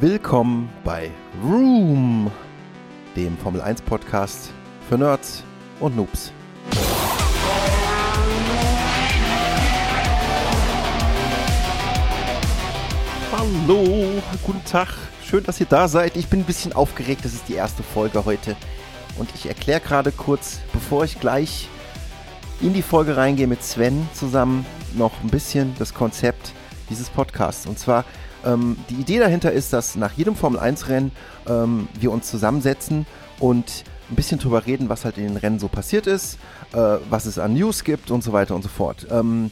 Willkommen bei Room, dem Formel 1 Podcast für Nerds und Noobs. Hallo, guten Tag, schön, dass ihr da seid. Ich bin ein bisschen aufgeregt, das ist die erste Folge heute. Und ich erkläre gerade kurz, bevor ich gleich in die Folge reingehe mit Sven zusammen, noch ein bisschen das Konzept dieses Podcasts. Und zwar, ähm, die Idee dahinter ist, dass nach jedem Formel-1-Rennen ähm, wir uns zusammensetzen und ein bisschen drüber reden, was halt in den Rennen so passiert ist, äh, was es an News gibt und so weiter und so fort. Ähm,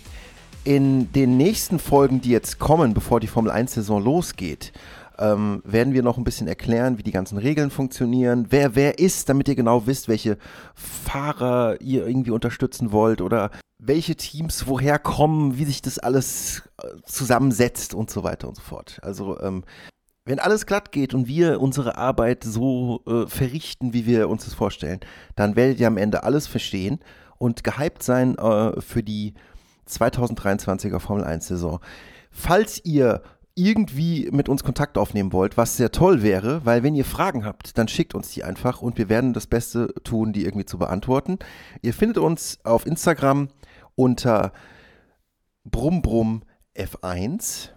in den nächsten Folgen, die jetzt kommen, bevor die Formel 1-Saison losgeht, ähm, werden wir noch ein bisschen erklären, wie die ganzen Regeln funktionieren, wer wer ist, damit ihr genau wisst, welche Fahrer ihr irgendwie unterstützen wollt oder welche Teams woher kommen, wie sich das alles äh, zusammensetzt und so weiter und so fort. Also ähm, wenn alles glatt geht und wir unsere Arbeit so äh, verrichten, wie wir uns das vorstellen, dann werdet ihr am Ende alles verstehen und gehypt sein äh, für die 2023er Formel 1 Saison. Falls ihr irgendwie mit uns Kontakt aufnehmen wollt, was sehr toll wäre, weil wenn ihr Fragen habt, dann schickt uns die einfach und wir werden das Beste tun, die irgendwie zu beantworten. Ihr findet uns auf Instagram unter brumbrumm.f1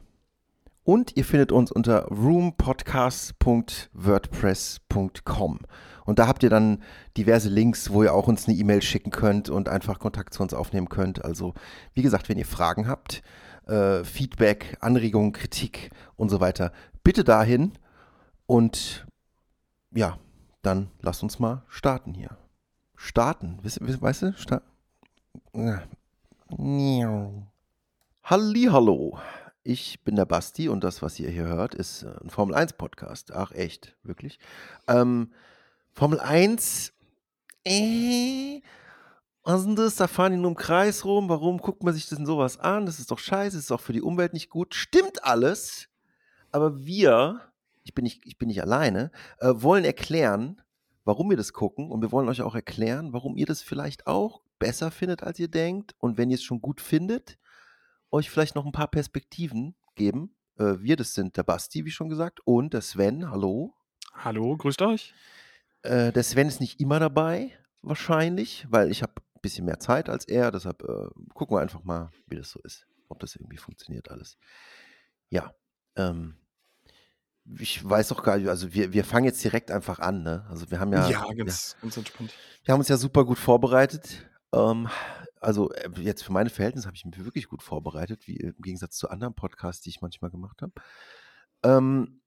und ihr findet uns unter roompodcast.wordpress.com. Und da habt ihr dann diverse Links, wo ihr auch uns eine E-Mail schicken könnt und einfach Kontakt zu uns aufnehmen könnt. Also, wie gesagt, wenn ihr Fragen habt, äh, Feedback, Anregungen, Kritik und so weiter, bitte dahin. Und ja, dann lasst uns mal starten hier. Starten, weißt, weißt du? Sta Hallo. Ich bin der Basti und das, was ihr hier hört, ist äh, ein Formel 1 Podcast. Ach, echt, wirklich. Ähm, Formel 1, äh, was ist denn das? Da fahren die nur im Kreis rum. Warum guckt man sich das denn sowas an? Das ist doch scheiße, das ist auch für die Umwelt nicht gut. Stimmt alles. Aber wir, ich bin nicht, ich bin nicht alleine, äh, wollen erklären, warum wir das gucken. Und wir wollen euch auch erklären, warum ihr das vielleicht auch besser findet, als ihr denkt. Und wenn ihr es schon gut findet, euch vielleicht noch ein paar Perspektiven geben. Äh, wir, das sind der Basti, wie schon gesagt, und der Sven. Hallo. Hallo, grüßt euch. Äh, der Sven ist nicht immer dabei, wahrscheinlich, weil ich habe bisschen mehr Zeit als er. Deshalb äh, gucken wir einfach mal, wie das so ist. Ob das irgendwie funktioniert alles. Ja. Ähm, ich weiß auch gar nicht, also wir, wir fangen jetzt direkt einfach an, ne? Also wir haben ja. Ja, ganz, ja, ganz entspannt. Wir haben uns ja super gut vorbereitet. Ähm, also äh, jetzt für meine Verhältnisse habe ich mich wirklich gut vorbereitet, wie im Gegensatz zu anderen Podcasts, die ich manchmal gemacht habe. Ähm,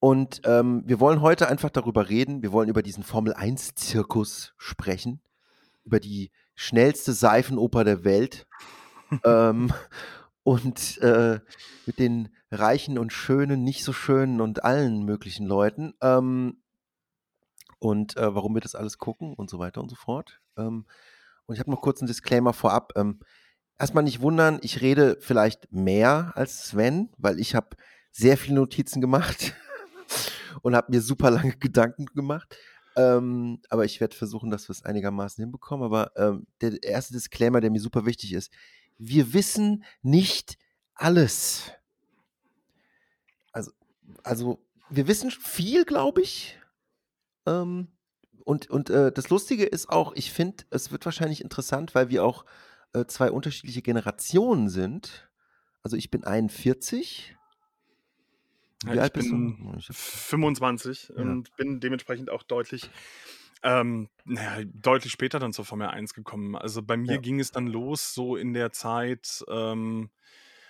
und ähm, wir wollen heute einfach darüber reden. Wir wollen über diesen Formel 1-Zirkus sprechen, über die schnellste Seifenoper der Welt. ähm, und äh, mit den reichen und schönen, nicht so schönen und allen möglichen Leuten. Ähm, und äh, warum wir das alles gucken und so weiter und so fort. Ähm, und ich habe noch kurz einen Disclaimer vorab. Ähm, erstmal nicht wundern, ich rede vielleicht mehr als Sven, weil ich habe sehr viele Notizen gemacht und habe mir super lange Gedanken gemacht. Ähm, aber ich werde versuchen, dass wir es einigermaßen hinbekommen. Aber ähm, der erste Disclaimer, der mir super wichtig ist, wir wissen nicht alles. Also, also wir wissen viel, glaube ich. Ähm, und, und äh, das Lustige ist auch, ich finde, es wird wahrscheinlich interessant, weil wir auch äh, zwei unterschiedliche Generationen sind. Also ich bin 41. Wie ja, alt bist du? 25 ja. und bin dementsprechend auch deutlich, ähm, naja, deutlich später dann zur Formel 1 gekommen. Also bei mir ja. ging es dann los, so in der Zeit, ähm,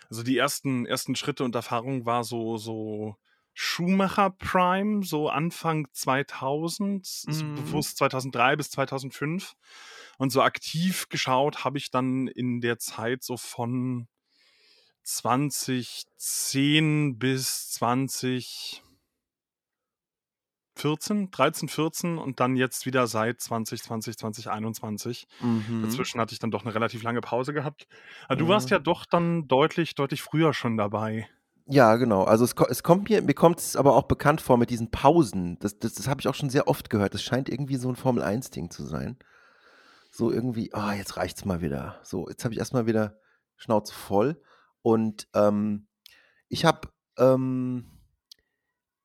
also die ersten, ersten Schritte und Erfahrungen war so, so Schumacher Prime, so Anfang 2000, mhm. bewusst 2003 bis 2005. Und so aktiv geschaut habe ich dann in der Zeit so von 2010 bis 2014, 13, 14 und dann jetzt wieder seit 2020, 2021. Mhm. Dazwischen hatte ich dann doch eine relativ lange Pause gehabt. Aber du warst ja doch dann deutlich, deutlich früher schon dabei. Ja, genau. Also es, es kommt mir, mir kommt es aber auch bekannt vor mit diesen Pausen. Das, das, das habe ich auch schon sehr oft gehört. Das scheint irgendwie so ein Formel-1-Ding zu sein. So irgendwie, ah, oh, jetzt reicht's mal wieder. So, jetzt habe ich erstmal wieder Schnauze voll. Und ähm, ich habe, ähm,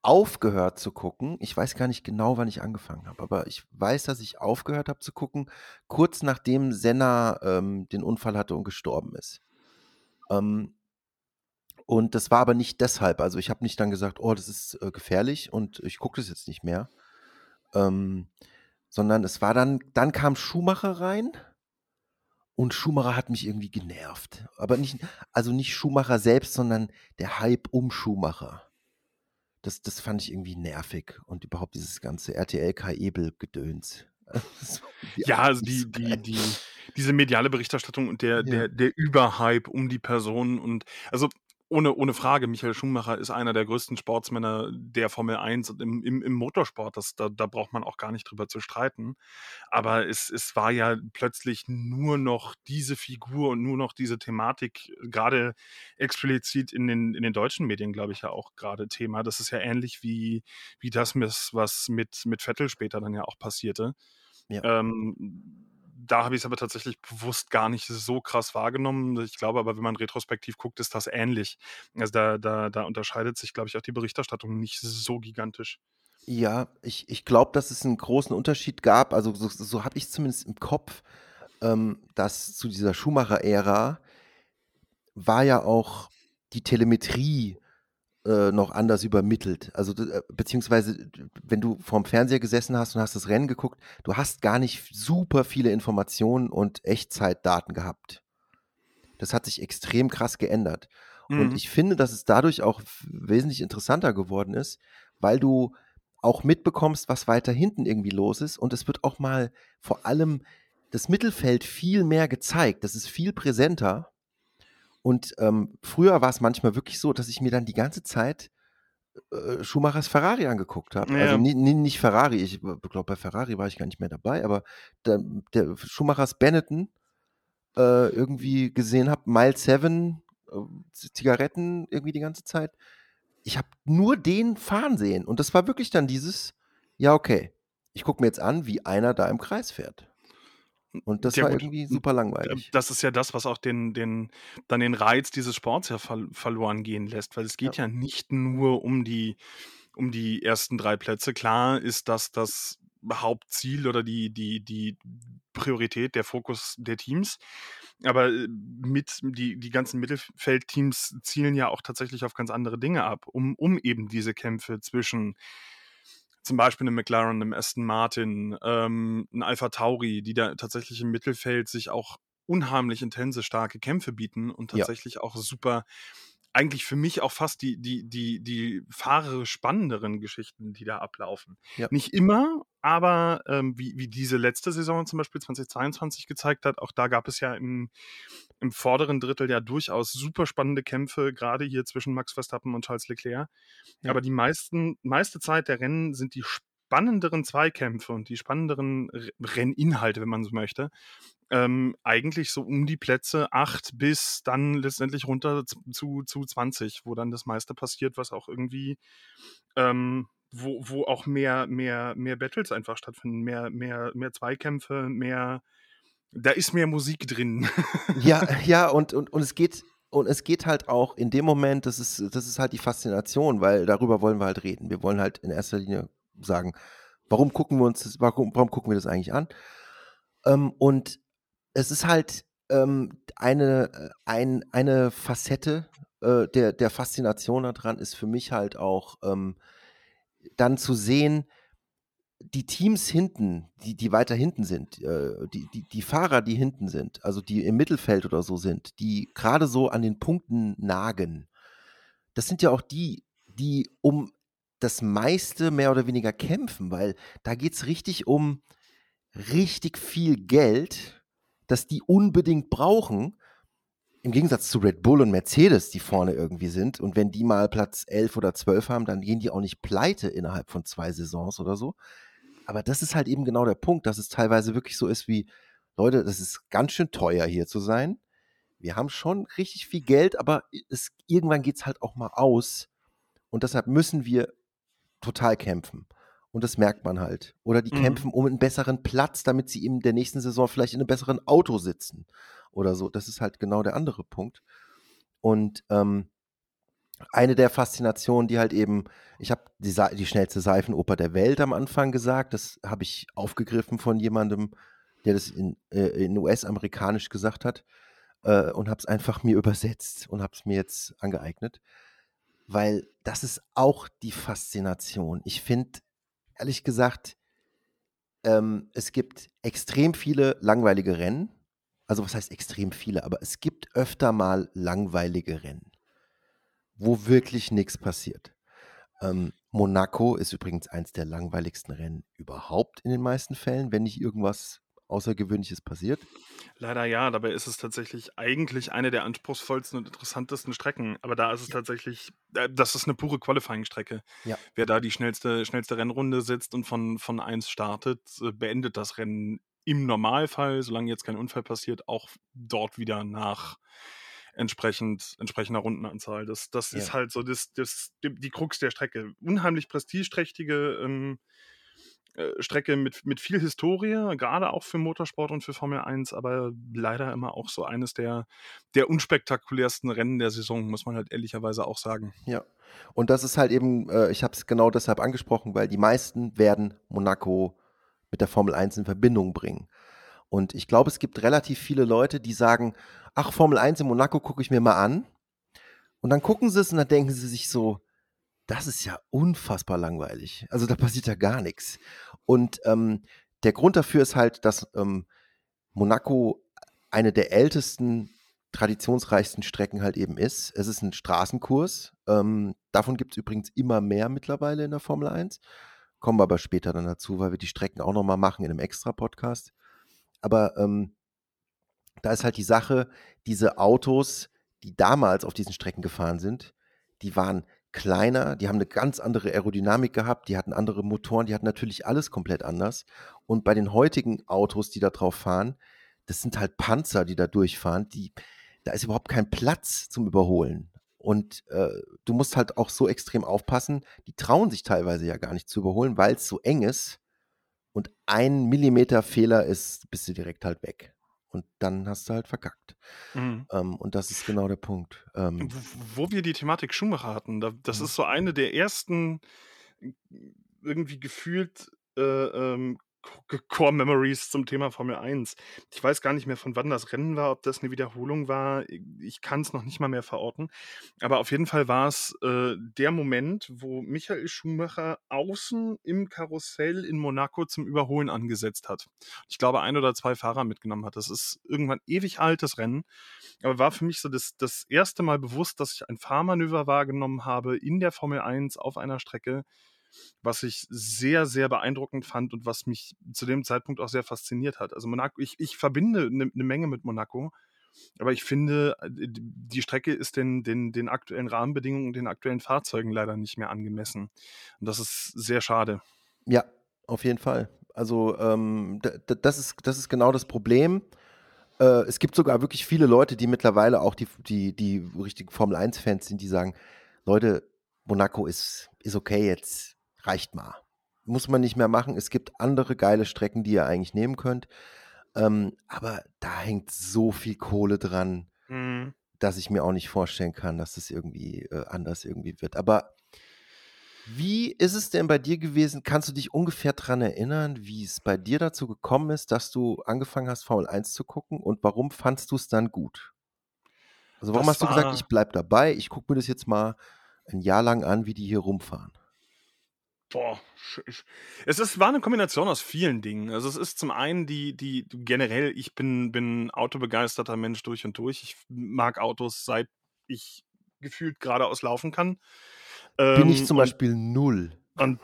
aufgehört zu gucken. Ich weiß gar nicht genau, wann ich angefangen habe, aber ich weiß, dass ich aufgehört habe zu gucken, kurz nachdem Senna ähm, den Unfall hatte und gestorben ist. Ähm, und das war aber nicht deshalb. Also ich habe nicht dann gesagt, oh, das ist äh, gefährlich und ich gucke das jetzt nicht mehr. Ähm, sondern es war dann, dann kam Schumacher rein und Schumacher hat mich irgendwie genervt. Aber nicht, also nicht Schumacher selbst, sondern der Hype um Schumacher das, das fand ich irgendwie nervig und überhaupt dieses ganze RTL Kai Ebel Gedöns. ja, also die, die, die, diese mediale Berichterstattung und der, ja. der, der Überhype um die Person und also ohne, ohne Frage, Michael Schumacher ist einer der größten Sportsmänner der Formel 1 im, im, im Motorsport. Das, da, da braucht man auch gar nicht drüber zu streiten. Aber es, es war ja plötzlich nur noch diese Figur und nur noch diese Thematik, gerade explizit in den, in den deutschen Medien, glaube ich, ja auch gerade Thema. Das ist ja ähnlich wie, wie das, was mit, mit Vettel später dann ja auch passierte. Ja. Ähm, da habe ich es aber tatsächlich bewusst gar nicht so krass wahrgenommen. Ich glaube aber, wenn man retrospektiv guckt, ist das ähnlich. Also da, da, da unterscheidet sich, glaube ich, auch die Berichterstattung nicht so gigantisch. Ja, ich, ich glaube, dass es einen großen Unterschied gab. Also so, so habe ich es zumindest im Kopf, ähm, dass zu dieser Schumacher-Ära war ja auch die Telemetrie äh, noch anders übermittelt. Also äh, beziehungsweise, wenn du vorm Fernseher gesessen hast und hast das Rennen geguckt, du hast gar nicht super viele Informationen und Echtzeitdaten gehabt. Das hat sich extrem krass geändert. Mhm. Und ich finde, dass es dadurch auch wesentlich interessanter geworden ist, weil du auch mitbekommst, was weiter hinten irgendwie los ist. Und es wird auch mal vor allem das Mittelfeld viel mehr gezeigt. Das ist viel präsenter. Und ähm, früher war es manchmal wirklich so, dass ich mir dann die ganze Zeit äh, Schumachers Ferrari angeguckt habe. Also ja. Also nie, nie, nicht Ferrari, ich glaube, bei Ferrari war ich gar nicht mehr dabei, aber der, der Schumachers Benetton äh, irgendwie gesehen habe, Mile 7, äh, Zigaretten irgendwie die ganze Zeit. Ich habe nur den fahren sehen. Und das war wirklich dann dieses, ja, okay, ich gucke mir jetzt an, wie einer da im Kreis fährt. Und das ja, war gut. irgendwie super langweilig. Das ist ja das, was auch den, den, dann den Reiz dieses Sports ja ver verloren gehen lässt, weil es geht ja. ja nicht nur um die, um die ersten drei Plätze. Klar ist das das Hauptziel oder die, die, die Priorität, der Fokus der Teams. Aber äh, mit die, die ganzen Mittelfeldteams zielen ja auch tatsächlich auf ganz andere Dinge ab, um, um eben diese Kämpfe zwischen zum Beispiel eine McLaren, einem Aston Martin, ähm, ein Alpha Tauri, die da tatsächlich im Mittelfeld sich auch unheimlich intense, starke Kämpfe bieten und tatsächlich ja. auch super, eigentlich für mich auch fast die, die, die, die fahrere, spannenderen Geschichten, die da ablaufen. Ja. Nicht immer, aber ähm, wie, wie diese letzte Saison zum Beispiel 2022 gezeigt hat, auch da gab es ja im, im vorderen Drittel ja durchaus super spannende Kämpfe, gerade hier zwischen Max Verstappen und Charles Leclerc. Ja. Aber die meisten, meiste Zeit der Rennen sind die spannenderen Zweikämpfe und die spannenderen Renninhalte, wenn man so möchte, ähm, eigentlich so um die Plätze 8 bis dann letztendlich runter zu, zu 20, wo dann das meiste passiert, was auch irgendwie, ähm, wo, wo auch mehr, mehr, mehr Battles einfach stattfinden, mehr, mehr, mehr Zweikämpfe, mehr da ist mehr Musik drin. ja, ja, und, und, und es geht, und es geht halt auch in dem Moment, das ist, das ist halt die Faszination, weil darüber wollen wir halt reden. Wir wollen halt in erster Linie sagen, warum gucken wir uns das, warum, warum gucken wir das eigentlich an? Ähm, und es ist halt ähm, eine, ein, eine Facette äh, der, der Faszination daran ist für mich halt auch ähm, dann zu sehen, die Teams hinten, die, die weiter hinten sind, äh, die, die, die Fahrer, die hinten sind, also die im Mittelfeld oder so sind, die gerade so an den Punkten nagen, das sind ja auch die, die um das meiste mehr oder weniger kämpfen, weil da geht es richtig um richtig viel Geld, das die unbedingt brauchen. Im Gegensatz zu Red Bull und Mercedes, die vorne irgendwie sind. Und wenn die mal Platz 11 oder 12 haben, dann gehen die auch nicht pleite innerhalb von zwei Saisons oder so. Aber das ist halt eben genau der Punkt, dass es teilweise wirklich so ist wie, Leute, das ist ganz schön teuer hier zu sein. Wir haben schon richtig viel Geld, aber es, irgendwann geht es halt auch mal aus. Und deshalb müssen wir total kämpfen. Und das merkt man halt. Oder die mhm. kämpfen um einen besseren Platz, damit sie in der nächsten Saison vielleicht in einem besseren Auto sitzen. Oder so. Das ist halt genau der andere Punkt. Und ähm, eine der Faszinationen, die halt eben, ich habe die, die, schnellste Seifenoper der Welt am Anfang gesagt, das habe ich aufgegriffen von jemandem, der das in, äh, in US-amerikanisch gesagt hat äh, und habe es einfach mir übersetzt und habe es mir jetzt angeeignet, weil das ist auch die Faszination. Ich finde, ehrlich gesagt, ähm, es gibt extrem viele langweilige Rennen. Also was heißt extrem viele, aber es gibt öfter mal langweilige Rennen wo wirklich nichts passiert. Ähm, Monaco ist übrigens eins der langweiligsten Rennen überhaupt in den meisten Fällen, wenn nicht irgendwas Außergewöhnliches passiert. Leider ja, dabei ist es tatsächlich eigentlich eine der anspruchsvollsten und interessantesten Strecken. Aber da ist es tatsächlich, äh, das ist eine pure Qualifying-Strecke. Ja. Wer da die schnellste, schnellste Rennrunde sitzt und von, von 1 startet, äh, beendet das Rennen im Normalfall, solange jetzt kein Unfall passiert, auch dort wieder nach entsprechend entsprechender Rundenanzahl. Das, das ja. ist halt so das, das, die, Krux der Strecke. Unheimlich prestigeträchtige ähm, äh, Strecke mit, mit viel Historie, gerade auch für Motorsport und für Formel 1, aber leider immer auch so eines der, der unspektakulärsten Rennen der Saison, muss man halt ehrlicherweise auch sagen. Ja, und das ist halt eben, äh, ich habe es genau deshalb angesprochen, weil die meisten werden Monaco mit der Formel 1 in Verbindung bringen. Und ich glaube, es gibt relativ viele Leute, die sagen, ach, Formel 1 in Monaco gucke ich mir mal an. Und dann gucken sie es und dann denken sie sich so, das ist ja unfassbar langweilig. Also da passiert ja gar nichts. Und ähm, der Grund dafür ist halt, dass ähm, Monaco eine der ältesten, traditionsreichsten Strecken halt eben ist. Es ist ein Straßenkurs. Ähm, davon gibt es übrigens immer mehr mittlerweile in der Formel 1. Kommen wir aber später dann dazu, weil wir die Strecken auch nochmal machen in einem Extra-Podcast. Aber ähm, da ist halt die Sache, diese Autos, die damals auf diesen Strecken gefahren sind, die waren kleiner, die haben eine ganz andere Aerodynamik gehabt, die hatten andere Motoren, die hatten natürlich alles komplett anders. Und bei den heutigen Autos, die da drauf fahren, das sind halt Panzer, die da durchfahren, die, da ist überhaupt kein Platz zum Überholen. Und äh, du musst halt auch so extrem aufpassen, die trauen sich teilweise ja gar nicht zu überholen, weil es so eng ist und ein Millimeter Fehler ist, bist du direkt halt weg. Und dann hast du halt verkackt. Mhm. Ähm, und das ist genau der Punkt. Ähm, wo, wo, wir die Thematik Schumacher hatten, da, das mhm. ist so eine der ersten irgendwie gefühlt äh, ähm, Core Memories zum Thema Formel 1. Ich weiß gar nicht mehr, von wann das Rennen war, ob das eine Wiederholung war. Ich kann es noch nicht mal mehr verorten. Aber auf jeden Fall war es äh, der Moment, wo Michael Schumacher außen im Karussell in Monaco zum Überholen angesetzt hat. Ich glaube, ein oder zwei Fahrer mitgenommen hat. Das ist irgendwann ewig altes Rennen. Aber war für mich so das, das erste Mal bewusst, dass ich ein Fahrmanöver wahrgenommen habe in der Formel 1 auf einer Strecke, was ich sehr, sehr beeindruckend fand und was mich zu dem Zeitpunkt auch sehr fasziniert hat. Also Monaco, ich, ich verbinde eine ne Menge mit Monaco, aber ich finde, äh, die Strecke ist den, den, den aktuellen Rahmenbedingungen, den aktuellen Fahrzeugen leider nicht mehr angemessen. Und das ist sehr schade. Ja, auf jeden Fall. Also ähm, das, ist, das ist genau das Problem. Äh, es gibt sogar wirklich viele Leute, die mittlerweile auch die, die, die richtigen Formel 1-Fans sind, die sagen, Leute, Monaco ist, ist okay jetzt reicht mal. Muss man nicht mehr machen. Es gibt andere geile Strecken, die ihr eigentlich nehmen könnt. Ähm, aber da hängt so viel Kohle dran, mhm. dass ich mir auch nicht vorstellen kann, dass es das irgendwie äh, anders irgendwie wird. Aber wie ist es denn bei dir gewesen? Kannst du dich ungefähr daran erinnern, wie es bei dir dazu gekommen ist, dass du angefangen hast, Formel 1 zu gucken und warum fandst du es dann gut? Also warum das hast du gesagt, ich bleib dabei, ich gucke mir das jetzt mal ein Jahr lang an, wie die hier rumfahren? Boah, es ist, war eine Kombination aus vielen Dingen. Also es ist zum einen die, die generell, ich bin, bin autobegeisterter Mensch durch und durch. Ich mag Autos, seit ich gefühlt geradeaus laufen kann. Bin ich ähm, zum und, Beispiel null. Und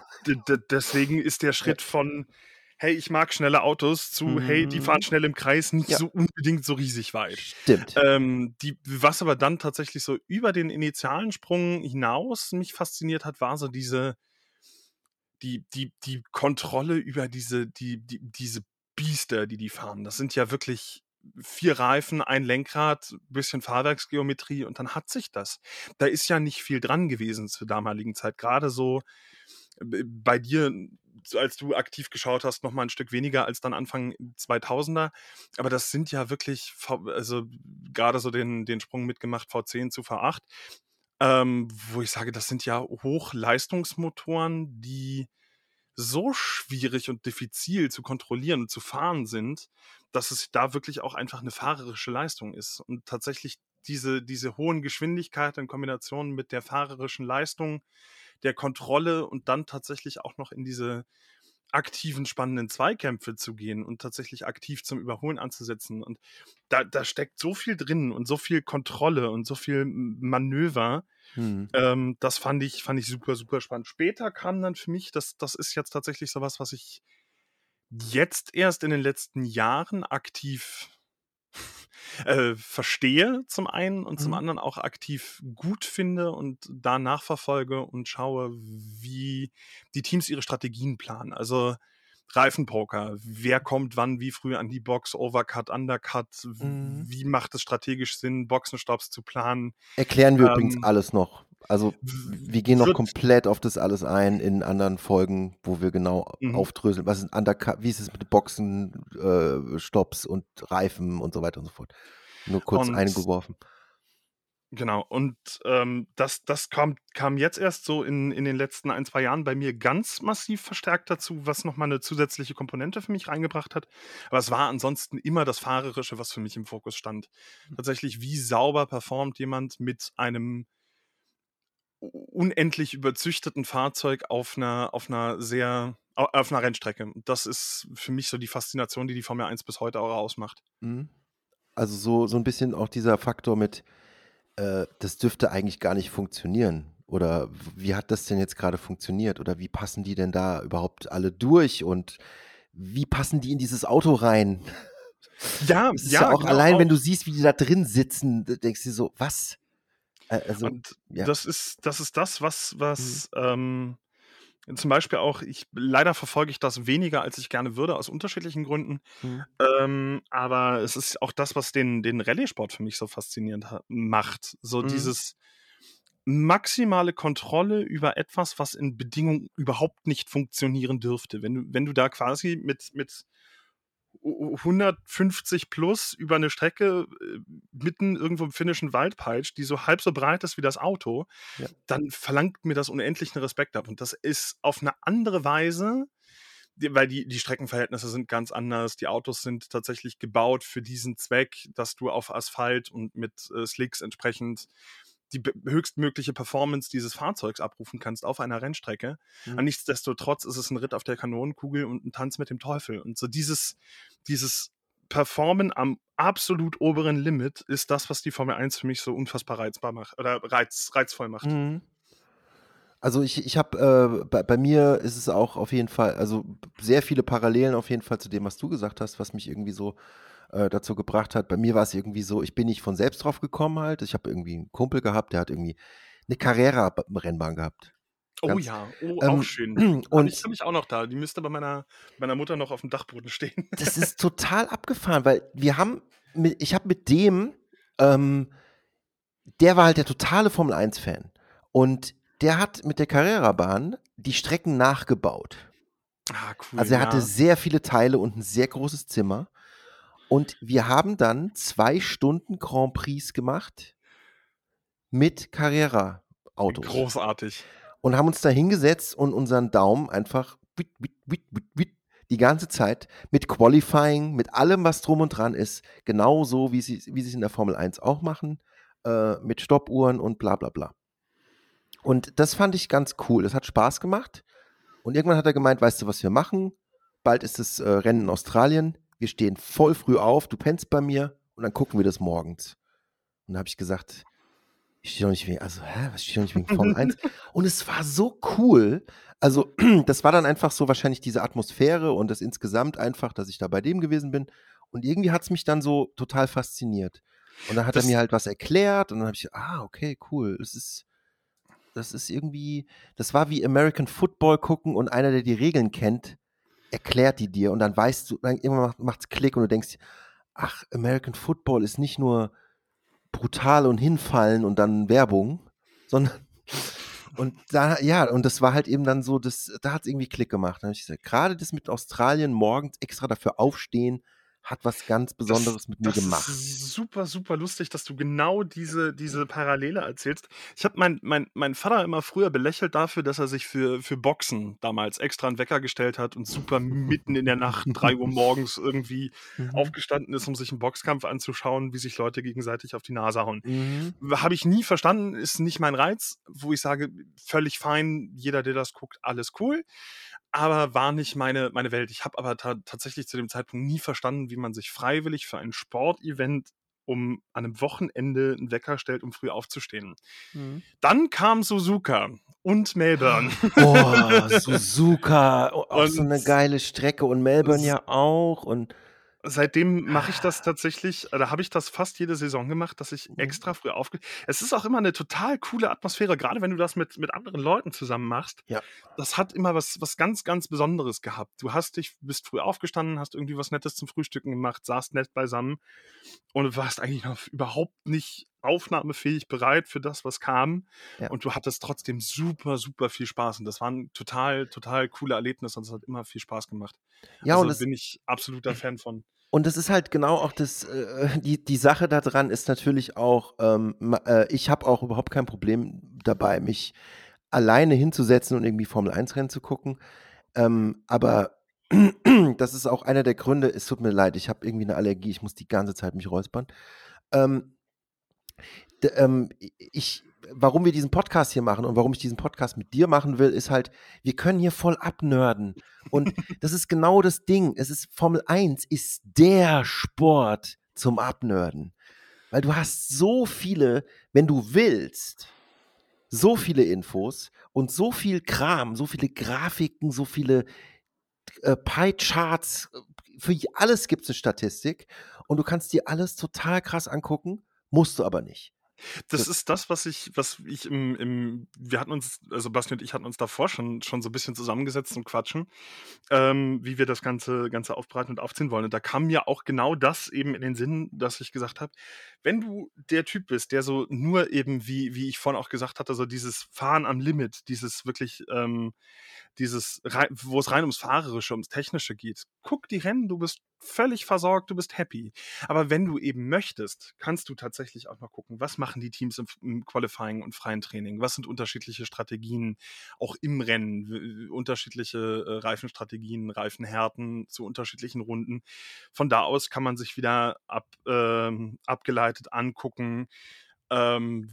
deswegen ist der Schritt von, hey, ich mag schnelle Autos zu, mhm. hey, die fahren mhm. schnell im Kreis, nicht ja. so unbedingt so riesig weit. Stimmt. Ähm, die, was aber dann tatsächlich so über den initialen Sprung hinaus mich fasziniert hat, war so diese, die, die, die Kontrolle über diese, die, die, diese Biester, die die fahren. Das sind ja wirklich vier Reifen, ein Lenkrad, bisschen Fahrwerksgeometrie und dann hat sich das. Da ist ja nicht viel dran gewesen zur damaligen Zeit. Gerade so äh, bei dir, als du aktiv geschaut hast, noch mal ein Stück weniger als dann Anfang 2000er. Aber das sind ja wirklich, also gerade so den, den Sprung mitgemacht, V10 zu V8 ähm, wo ich sage, das sind ja Hochleistungsmotoren, die so schwierig und diffizil zu kontrollieren und zu fahren sind, dass es da wirklich auch einfach eine fahrerische Leistung ist. Und tatsächlich diese, diese hohen Geschwindigkeiten in Kombination mit der fahrerischen Leistung, der Kontrolle und dann tatsächlich auch noch in diese aktiven, spannenden Zweikämpfe zu gehen und tatsächlich aktiv zum Überholen anzusetzen. Und da, da steckt so viel drin und so viel Kontrolle und so viel Manöver. Hm. Ähm, das fand ich, fand ich super, super spannend. Später kam dann für mich, das, das ist jetzt tatsächlich sowas, was ich jetzt erst in den letzten Jahren aktiv äh, verstehe zum einen und mhm. zum anderen auch aktiv gut finde und da nachverfolge und schaue, wie die Teams ihre Strategien planen. Also Reifenpoker, wer kommt wann, wie früh an die Box, Overcut, Undercut, mhm. wie macht es strategisch Sinn, Boxenstopps zu planen. Erklären wir ähm, übrigens alles noch. Also wir gehen noch komplett auf das alles ein in anderen Folgen, wo wir genau mhm. aufdröseln, was ist Undercut, wie ist es mit Boxen, äh, Stops und Reifen und so weiter und so fort. Nur kurz und, eingeworfen. Genau, und ähm, das, das kam, kam jetzt erst so in, in den letzten ein, zwei Jahren bei mir ganz massiv verstärkt dazu, was nochmal eine zusätzliche Komponente für mich reingebracht hat. Aber es war ansonsten immer das Fahrerische, was für mich im Fokus stand. Hm. Tatsächlich, wie sauber performt jemand mit einem unendlich überzüchteten Fahrzeug auf einer, auf einer sehr, auf einer Rennstrecke. Das ist für mich so die Faszination, die die Formel 1 bis heute auch ausmacht. Mhm. Also so, so ein bisschen auch dieser Faktor mit, äh, das dürfte eigentlich gar nicht funktionieren. Oder wie hat das denn jetzt gerade funktioniert? Oder wie passen die denn da überhaupt alle durch? Und wie passen die in dieses Auto rein? Ja, ja, ja, auch genau, allein, auch. wenn du siehst, wie die da drin sitzen, denkst du so, was? Also, und ja. das ist das ist das, was, was mhm. ähm, zum Beispiel auch, ich leider verfolge ich das weniger, als ich gerne würde, aus unterschiedlichen Gründen. Mhm. Ähm, aber es ist auch das, was den, den Rallye-Sport für mich so faszinierend macht. So mhm. dieses maximale Kontrolle über etwas, was in Bedingungen überhaupt nicht funktionieren dürfte. Wenn du, wenn du da quasi mit, mit 150 plus über eine Strecke äh, mitten irgendwo im finnischen Wald peitscht, die so halb so breit ist wie das Auto, ja. dann verlangt mir das unendlichen Respekt ab. Und das ist auf eine andere Weise, weil die, die Streckenverhältnisse sind ganz anders. Die Autos sind tatsächlich gebaut für diesen Zweck, dass du auf Asphalt und mit äh, Slicks entsprechend die höchstmögliche Performance dieses Fahrzeugs abrufen kannst auf einer Rennstrecke. Mhm. nichtsdestotrotz ist es ein Ritt auf der Kanonenkugel und ein Tanz mit dem Teufel. Und so dieses, dieses Performen am absolut oberen Limit ist das, was die Formel 1 für mich so unfassbar reizbar macht oder reiz, reizvoll macht. Mhm. Also ich, ich habe, äh, bei, bei, mir ist es auch auf jeden Fall, also sehr viele Parallelen auf jeden Fall zu dem, was du gesagt hast, was mich irgendwie so äh, dazu gebracht hat. Bei mir war es irgendwie so, ich bin nicht von selbst drauf gekommen halt. Ich habe irgendwie einen Kumpel gehabt, der hat irgendwie eine Carrera-Rennbahn gehabt. Oh Ganz, ja, oh, ähm, auch schön. Und ich habe ich auch noch da. Die müsste bei meiner, meiner Mutter noch auf dem Dachboden stehen. Das ist total abgefahren, weil wir haben, mit, ich habe mit dem, ähm, der war halt der totale Formel 1-Fan. Und der hat mit der Carrera-Bahn die Strecken nachgebaut. Ah, cool. Also er ja. hatte sehr viele Teile und ein sehr großes Zimmer. Und wir haben dann zwei Stunden Grand Prix gemacht mit Carrera-Autos. Großartig. Und haben uns da hingesetzt und unseren Daumen einfach die ganze Zeit mit Qualifying, mit allem, was drum und dran ist, genauso wie sie, wie sie es in der Formel 1 auch machen, äh, mit Stoppuhren und bla bla bla. Und das fand ich ganz cool. Das hat Spaß gemacht. Und irgendwann hat er gemeint, weißt du, was wir machen? Bald ist das äh, Rennen in Australien wir stehen voll früh auf, du pennst bei mir und dann gucken wir das morgens. Und dann habe ich gesagt, ich stehe doch nicht wegen, also, hä, was stehe doch nicht wegen Formel 1? Und es war so cool. Also, das war dann einfach so wahrscheinlich diese Atmosphäre und das insgesamt einfach, dass ich da bei dem gewesen bin. Und irgendwie hat es mich dann so total fasziniert. Und dann hat das er mir halt was erklärt und dann habe ich, ah, okay, cool. Es ist, das ist irgendwie, das war wie American Football gucken und einer, der die Regeln kennt, erklärt die dir und dann weißt du, dann irgendwann macht es Klick und du denkst, ach, American Football ist nicht nur brutal und hinfallen und dann Werbung, sondern und da, ja, und das war halt eben dann so, das, da hat es irgendwie Klick gemacht. Da ich gesagt, gerade das mit Australien morgens extra dafür aufstehen, hat was ganz Besonderes das, mit mir das gemacht. Ist super, super lustig, dass du genau diese, diese Parallele erzählst. Ich habe mein, mein, mein Vater immer früher belächelt dafür, dass er sich für, für Boxen damals extra einen Wecker gestellt hat und super mitten in der Nacht, 3 Uhr morgens irgendwie mhm. aufgestanden ist, um sich einen Boxkampf anzuschauen, wie sich Leute gegenseitig auf die Nase hauen. Mhm. Habe ich nie verstanden, ist nicht mein Reiz, wo ich sage, völlig fein, jeder, der das guckt, alles cool aber war nicht meine, meine Welt. Ich habe aber ta tatsächlich zu dem Zeitpunkt nie verstanden, wie man sich freiwillig für ein Sportevent um an einem Wochenende einen Wecker stellt, um früh aufzustehen. Mhm. Dann kam Suzuka und Melbourne. Boah, Suzuka, auch und so eine geile Strecke und Melbourne ja auch und Seitdem mache ich das tatsächlich, da habe ich das fast jede Saison gemacht, dass ich mhm. extra früh aufge Es ist auch immer eine total coole Atmosphäre, gerade wenn du das mit, mit anderen Leuten zusammen machst. Ja. Das hat immer was, was ganz, ganz Besonderes gehabt. Du hast dich, bist früh aufgestanden, hast irgendwie was Nettes zum Frühstücken gemacht, saßt nett beisammen und warst eigentlich noch überhaupt nicht aufnahmefähig bereit für das, was kam. Ja. Und du hattest trotzdem super, super viel Spaß. Und das waren total, total coole Erlebnisse und es hat immer viel Spaß gemacht. Ja, also und das bin ich absoluter Fan von. Und das ist halt genau auch das, äh, die, die Sache daran ist natürlich auch, ähm, äh, ich habe auch überhaupt kein Problem dabei, mich alleine hinzusetzen und irgendwie Formel 1 Rennen zu gucken. Ähm, aber das ist auch einer der Gründe, es tut mir leid, ich habe irgendwie eine Allergie, ich muss die ganze Zeit mich räuspern. Ähm, ähm, ich, warum wir diesen Podcast hier machen und warum ich diesen Podcast mit dir machen will, ist halt, wir können hier voll abnörden. Und das ist genau das Ding. Es ist Formel 1 ist der Sport zum Abnörden. Weil du hast so viele, wenn du willst, so viele Infos und so viel Kram, so viele Grafiken, so viele äh, Pie-Charts. Für alles gibt es eine Statistik und du kannst dir alles total krass angucken, musst du aber nicht. Das ist das, was ich, was ich im, im, wir hatten uns, also Basti und ich hatten uns davor schon, schon so ein bisschen zusammengesetzt und quatschen, ähm, wie wir das Ganze, Ganze aufbereiten und aufziehen wollen. Und da kam mir auch genau das eben in den Sinn, dass ich gesagt habe, wenn du der Typ bist, der so nur eben, wie, wie ich vorhin auch gesagt hatte, so dieses Fahren am Limit, dieses wirklich, ähm, dieses, wo es rein ums Fahrerische, ums Technische geht. Guck die Rennen, du bist völlig versorgt, du bist happy. Aber wenn du eben möchtest, kannst du tatsächlich auch noch gucken, was machen die Teams im, Qualifying und freien Training? Was sind unterschiedliche Strategien, auch im Rennen, unterschiedliche äh, Reifenstrategien, Reifenhärten zu unterschiedlichen Runden. Von da aus kann man sich wieder ab, ähm, abgeleitet angucken, ähm,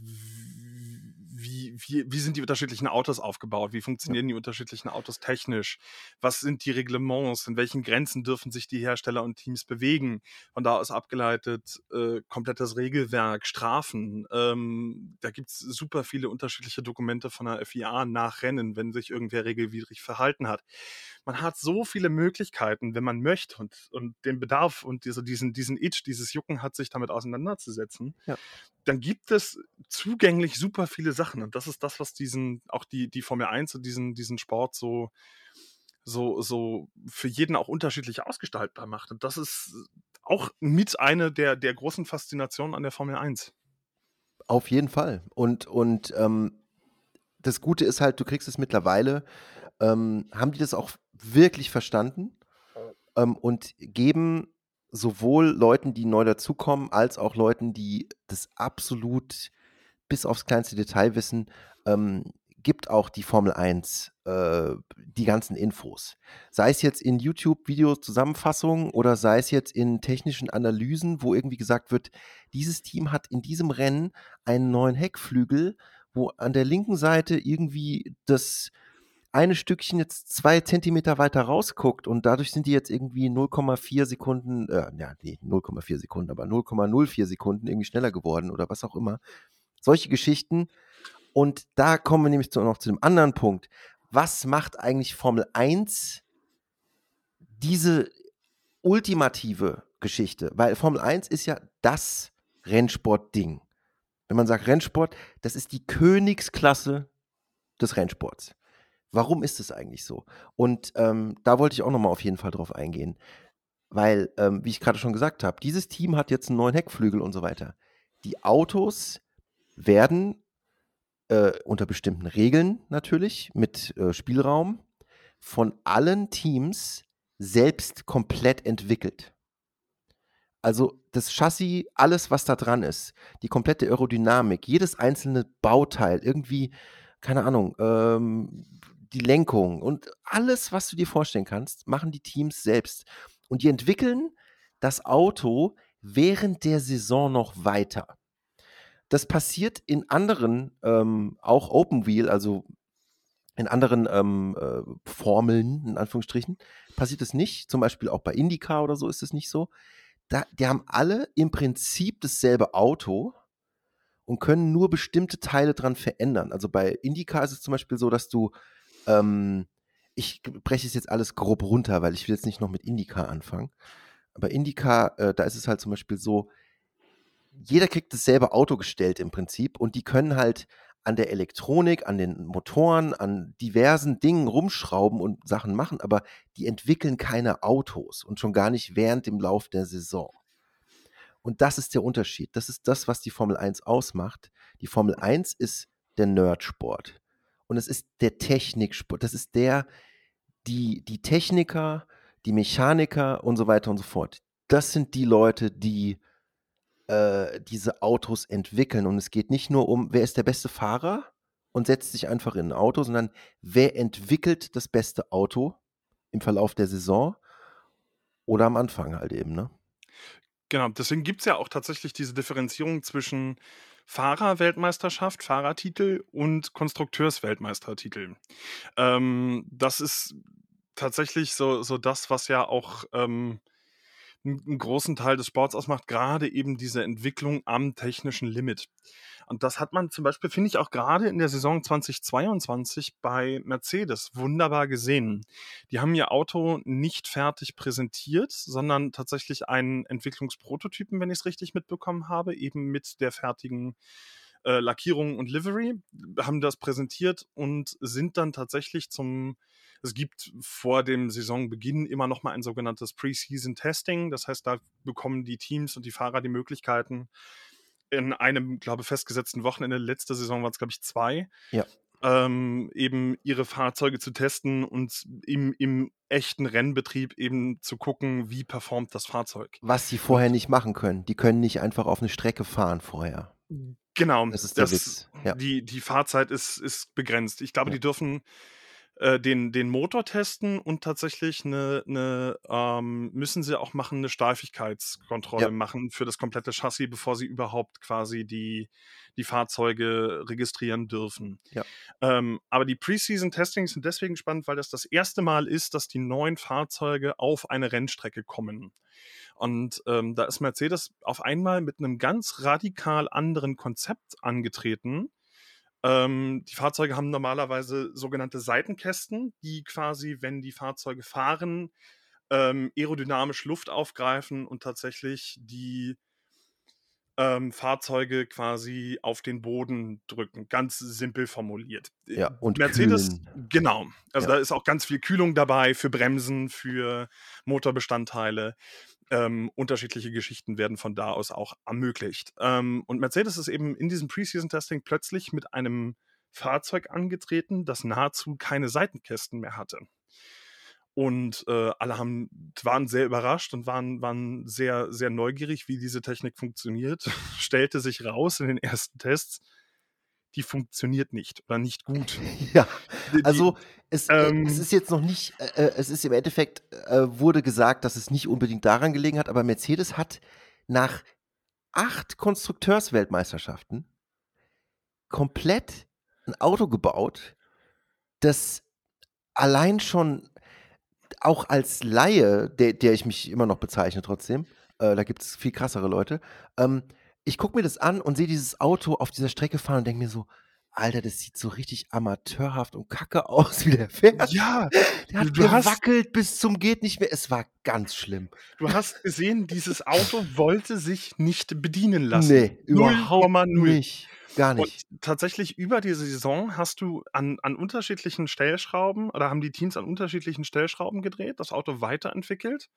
wie, wie, wie sind die unterschiedlichen Autos aufgebaut? Wie funktionieren die unterschiedlichen Autos technisch? Was sind die Reglements? In welchen Grenzen dürfen sich die Hersteller und Teams bewegen? Von da aus abgeleitet äh, komplettes Regelwerk, Strafen. Ähm, da gibt es super viele unterschiedliche Dokumente von der FIA nach Rennen, wenn sich irgendwer regelwidrig verhalten hat. Man hat so viele Möglichkeiten, wenn man möchte und, und den Bedarf und diese, diesen, diesen Itch, dieses Jucken hat, sich damit auseinanderzusetzen. Ja. Dann gibt es zugänglich super viele Sachen. Und das ist das, was diesen, auch die, die Formel 1 und diesen, diesen Sport so, so, so für jeden auch unterschiedlich ausgestaltbar macht. Und das ist auch mit eine der, der großen Faszinationen an der Formel 1. Auf jeden Fall. Und, und ähm, das Gute ist halt, du kriegst es mittlerweile, ähm, haben die das auch wirklich verstanden ähm, und geben sowohl Leuten, die neu dazukommen, als auch Leuten, die das absolut bis aufs kleinste Detail wissen, ähm, gibt auch die Formel 1 äh, die ganzen Infos. Sei es jetzt in YouTube-Video-Zusammenfassungen oder sei es jetzt in technischen Analysen, wo irgendwie gesagt wird, dieses Team hat in diesem Rennen einen neuen Heckflügel, wo an der linken Seite irgendwie das eine Stückchen jetzt zwei Zentimeter weiter rausguckt und dadurch sind die jetzt irgendwie 0,4 Sekunden, äh, ja, nee, 0,4 Sekunden, aber 0,04 Sekunden irgendwie schneller geworden oder was auch immer. Solche Geschichten. Und da kommen wir nämlich zu, noch zu dem anderen Punkt. Was macht eigentlich Formel 1 diese ultimative Geschichte? Weil Formel 1 ist ja das Rennsport-Ding. Wenn man sagt Rennsport, das ist die Königsklasse des Rennsports. Warum ist es eigentlich so? Und ähm, da wollte ich auch nochmal auf jeden Fall drauf eingehen. Weil, ähm, wie ich gerade schon gesagt habe, dieses Team hat jetzt einen neuen Heckflügel und so weiter. Die Autos werden äh, unter bestimmten Regeln natürlich mit äh, Spielraum von allen Teams selbst komplett entwickelt. Also das Chassis, alles, was da dran ist, die komplette Aerodynamik, jedes einzelne Bauteil, irgendwie, keine Ahnung, ähm, die Lenkung und alles, was du dir vorstellen kannst, machen die Teams selbst. Und die entwickeln das Auto während der Saison noch weiter. Das passiert in anderen, ähm, auch Open Wheel, also in anderen ähm, äh, Formeln, in Anführungsstrichen, passiert es nicht. Zum Beispiel auch bei IndyCar oder so ist es nicht so. Da, die haben alle im Prinzip dasselbe Auto und können nur bestimmte Teile dran verändern. Also bei IndyCar ist es zum Beispiel so, dass du, ähm, ich breche es jetzt alles grob runter, weil ich will jetzt nicht noch mit IndyCar anfangen. Aber IndyCar, äh, da ist es halt zum Beispiel so, jeder kriegt dasselbe Auto gestellt im Prinzip und die können halt an der Elektronik, an den Motoren, an diversen Dingen rumschrauben und Sachen machen, aber die entwickeln keine Autos und schon gar nicht während dem Lauf der Saison. Und das ist der Unterschied. Das ist das, was die Formel 1 ausmacht. Die Formel 1 ist der Nerdsport. Und es ist der Techniksport. Das ist der, die, die Techniker, die Mechaniker und so weiter und so fort. Das sind die Leute, die äh, diese Autos entwickeln. Und es geht nicht nur um, wer ist der beste Fahrer und setzt sich einfach in ein Auto, sondern wer entwickelt das beste Auto im Verlauf der Saison oder am Anfang halt eben, ne? Genau, deswegen gibt es ja auch tatsächlich diese Differenzierung zwischen Fahrerweltmeisterschaft, Fahrertitel und Konstrukteursweltmeistertitel. Ähm, das ist tatsächlich so, so das, was ja auch ähm, einen großen Teil des Sports ausmacht, gerade eben diese Entwicklung am technischen Limit. Und das hat man zum Beispiel, finde ich, auch gerade in der Saison 2022 bei Mercedes wunderbar gesehen. Die haben ihr Auto nicht fertig präsentiert, sondern tatsächlich einen Entwicklungsprototypen, wenn ich es richtig mitbekommen habe, eben mit der fertigen äh, Lackierung und Livery, haben das präsentiert und sind dann tatsächlich zum es gibt vor dem Saisonbeginn immer noch mal ein sogenanntes Preseason Testing. Das heißt, da bekommen die Teams und die Fahrer die Möglichkeiten, in einem, glaube ich, festgesetzten Wochenende, letzte Saison waren es, glaube ich, zwei, ja. ähm, eben ihre Fahrzeuge zu testen und im, im echten Rennbetrieb eben zu gucken, wie performt das Fahrzeug. Was sie vorher nicht machen können. Die können nicht einfach auf eine Strecke fahren vorher. Genau. Das ist der das, Witz. Ja. Die, die Fahrzeit ist, ist begrenzt. Ich glaube, ja. die dürfen äh, den, den Motor testen und tatsächlich eine, eine ähm, müssen sie auch machen, eine Steifigkeitskontrolle ja. machen für das komplette Chassis, bevor sie überhaupt quasi die, die Fahrzeuge registrieren dürfen. Ja. Ähm, aber die Preseason-Testings sind deswegen spannend, weil das das erste Mal ist, dass die neuen Fahrzeuge auf eine Rennstrecke kommen. Und ähm, da ist Mercedes auf einmal mit einem ganz radikal anderen Konzept angetreten, ähm, die Fahrzeuge haben normalerweise sogenannte Seitenkästen, die quasi, wenn die Fahrzeuge fahren, ähm, aerodynamisch Luft aufgreifen und tatsächlich die ähm, Fahrzeuge quasi auf den Boden drücken. Ganz simpel formuliert. Ja, und Mercedes, kühlen. genau. Also ja. da ist auch ganz viel Kühlung dabei für Bremsen, für Motorbestandteile. Ähm, unterschiedliche Geschichten werden von da aus auch ermöglicht. Ähm, und Mercedes ist eben in diesem Preseason-Testing plötzlich mit einem Fahrzeug angetreten, das nahezu keine Seitenkästen mehr hatte. Und äh, alle haben, waren sehr überrascht und waren, waren sehr, sehr neugierig, wie diese Technik funktioniert. Stellte sich raus in den ersten Tests, die funktioniert nicht oder nicht gut. Ja, also es, äh, ähm, es ist jetzt noch nicht, äh, äh, es ist im Endeffekt, äh, wurde gesagt, dass es nicht unbedingt daran gelegen hat, aber Mercedes hat nach acht Konstrukteursweltmeisterschaften komplett ein Auto gebaut, das allein schon auch als Laie, der, der ich mich immer noch bezeichne trotzdem, äh, da gibt es viel krassere Leute, ähm, ich gucke mir das an und sehe dieses Auto auf dieser Strecke fahren und denke mir so, Alter, das sieht so richtig amateurhaft und kacke aus, wie der fährt. Ja, der hat gewackelt bis zum geht nicht mehr. Es war ganz schlimm. Du hast gesehen, dieses Auto wollte sich nicht bedienen lassen. Nee, überhaupt nicht. Gar nicht. Und tatsächlich über die Saison hast du an, an unterschiedlichen Stellschrauben oder haben die Teams an unterschiedlichen Stellschrauben gedreht, das Auto weiterentwickelt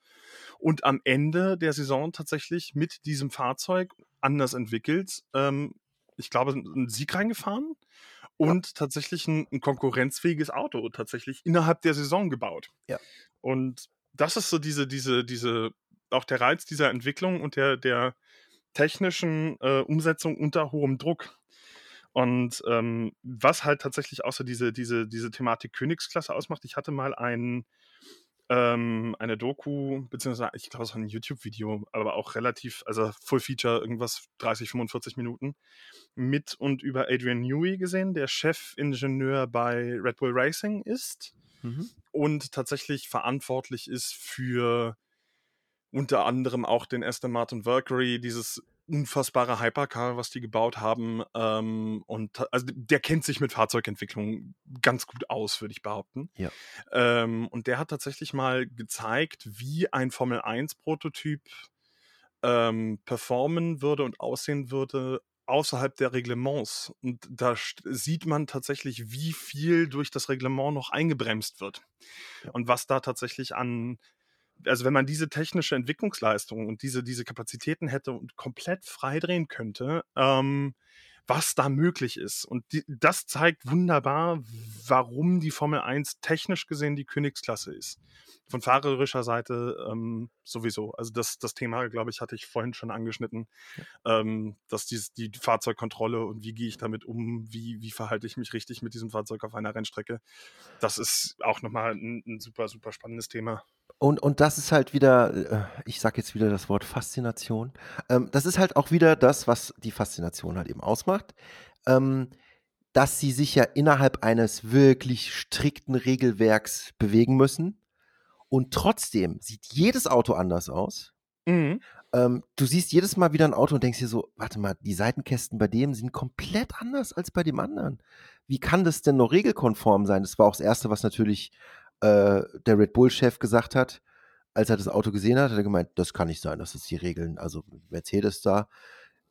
und am Ende der Saison tatsächlich mit diesem Fahrzeug anders entwickelt, ähm, ich glaube, einen Sieg reingefahren und ja. tatsächlich ein, ein, konkurrenzfähiges Auto tatsächlich innerhalb der Saison gebaut. Ja. Und das ist so diese, diese, diese auch der Reiz dieser Entwicklung und der, der technischen äh, Umsetzung unter hohem Druck. Und ähm, was halt tatsächlich außer diese, diese, diese Thematik Königsklasse ausmacht, ich hatte mal ein, ähm, eine Doku, beziehungsweise ich glaube, es war ein YouTube-Video, aber auch relativ, also Full Feature, irgendwas 30, 45 Minuten, mit und über Adrian Newey gesehen, der Chefingenieur bei Red Bull Racing ist mhm. und tatsächlich verantwortlich ist für unter anderem auch den Aston Martin Valkyrie, dieses unfassbare Hypercar, was die gebaut haben. Ähm, und also der kennt sich mit Fahrzeugentwicklung ganz gut aus, würde ich behaupten. Ja. Ähm, und der hat tatsächlich mal gezeigt, wie ein Formel 1-Prototyp ähm, performen würde und aussehen würde außerhalb der Reglements. Und da sieht man tatsächlich, wie viel durch das Reglement noch eingebremst wird. Ja. Und was da tatsächlich an also wenn man diese technische Entwicklungsleistung und diese, diese Kapazitäten hätte und komplett freidrehen könnte, ähm, was da möglich ist. Und die, das zeigt wunderbar, warum die Formel 1 technisch gesehen die Königsklasse ist. Von fahrerischer Seite ähm, sowieso. Also das, das Thema, glaube ich, hatte ich vorhin schon angeschnitten, ähm, dass dies, die Fahrzeugkontrolle und wie gehe ich damit um, wie, wie verhalte ich mich richtig mit diesem Fahrzeug auf einer Rennstrecke. Das ist auch nochmal ein, ein super, super spannendes Thema. Und, und das ist halt wieder, äh, ich sage jetzt wieder das Wort Faszination. Ähm, das ist halt auch wieder das, was die Faszination halt eben ausmacht. Ähm, dass sie sich ja innerhalb eines wirklich strikten Regelwerks bewegen müssen. Und trotzdem sieht jedes Auto anders aus. Mhm. Ähm, du siehst jedes Mal wieder ein Auto und denkst dir so, warte mal, die Seitenkästen bei dem sind komplett anders als bei dem anderen. Wie kann das denn noch regelkonform sein? Das war auch das Erste, was natürlich äh, der Red Bull-Chef gesagt hat, als er das Auto gesehen hat, hat er gemeint, das kann nicht sein, dass es die Regeln, also Mercedes da,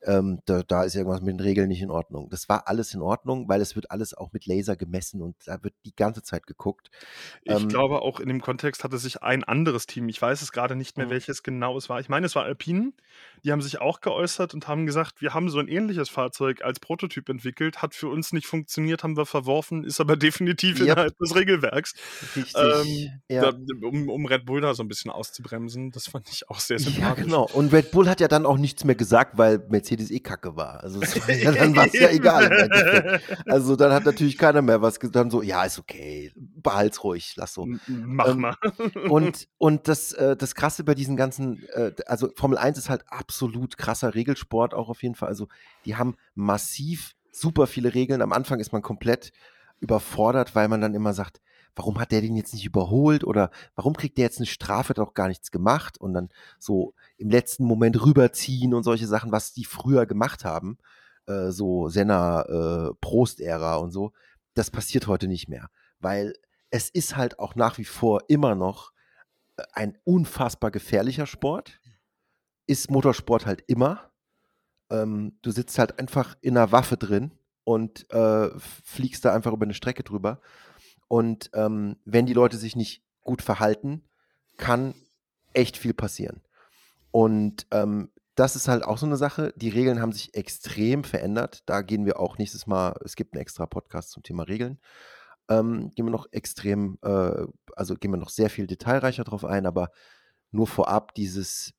ähm, da, da, ist irgendwas mit den Regeln nicht in Ordnung. Das war alles in Ordnung, weil es wird alles auch mit Laser gemessen und da wird die ganze Zeit geguckt. Ich ähm, glaube, auch in dem Kontext hatte sich ein anderes Team, ich weiß es gerade nicht mehr, mhm. welches genau es war. Ich meine, es war Alpine, die haben sich auch geäußert und haben gesagt, wir haben so ein ähnliches Fahrzeug als Prototyp entwickelt, hat für uns nicht funktioniert, haben wir verworfen, ist aber definitiv yep. innerhalb des Regelwerks. Richtig. Ähm, ja. da, um, um, Red Bull da so ein bisschen auszubremsen, das fand ich auch sehr sympathisch. Ja, genau. Und Red Bull hat ja dann auch nichts mehr gesagt, weil Mercedes Mercedes eh kacke war. Also war ja, dann war es ja egal. Also dann hat natürlich keiner mehr was gesagt. Dann so, ja, ist okay, behalt's ruhig, lass so. Mach ähm, mal. und und das, äh, das Krasse bei diesen ganzen, äh, also Formel 1 ist halt absolut krasser Regelsport auch auf jeden Fall. Also die haben massiv super viele Regeln. Am Anfang ist man komplett überfordert, weil man dann immer sagt, warum hat der den jetzt nicht überholt oder warum kriegt der jetzt eine Strafe, hat auch gar nichts gemacht und dann so im letzten Moment rüberziehen und solche Sachen, was die früher gemacht haben, äh, so Senna, äh, Prost-Ära und so, das passiert heute nicht mehr, weil es ist halt auch nach wie vor immer noch äh, ein unfassbar gefährlicher Sport, ist Motorsport halt immer. Ähm, du sitzt halt einfach in einer Waffe drin und äh, fliegst da einfach über eine Strecke drüber. Und ähm, wenn die Leute sich nicht gut verhalten, kann echt viel passieren. Und ähm, das ist halt auch so eine Sache. Die Regeln haben sich extrem verändert. Da gehen wir auch nächstes Mal, es gibt einen extra Podcast zum Thema Regeln. Ähm, gehen wir noch extrem, äh, also gehen wir noch sehr viel detailreicher drauf ein, aber nur vorab, dieses,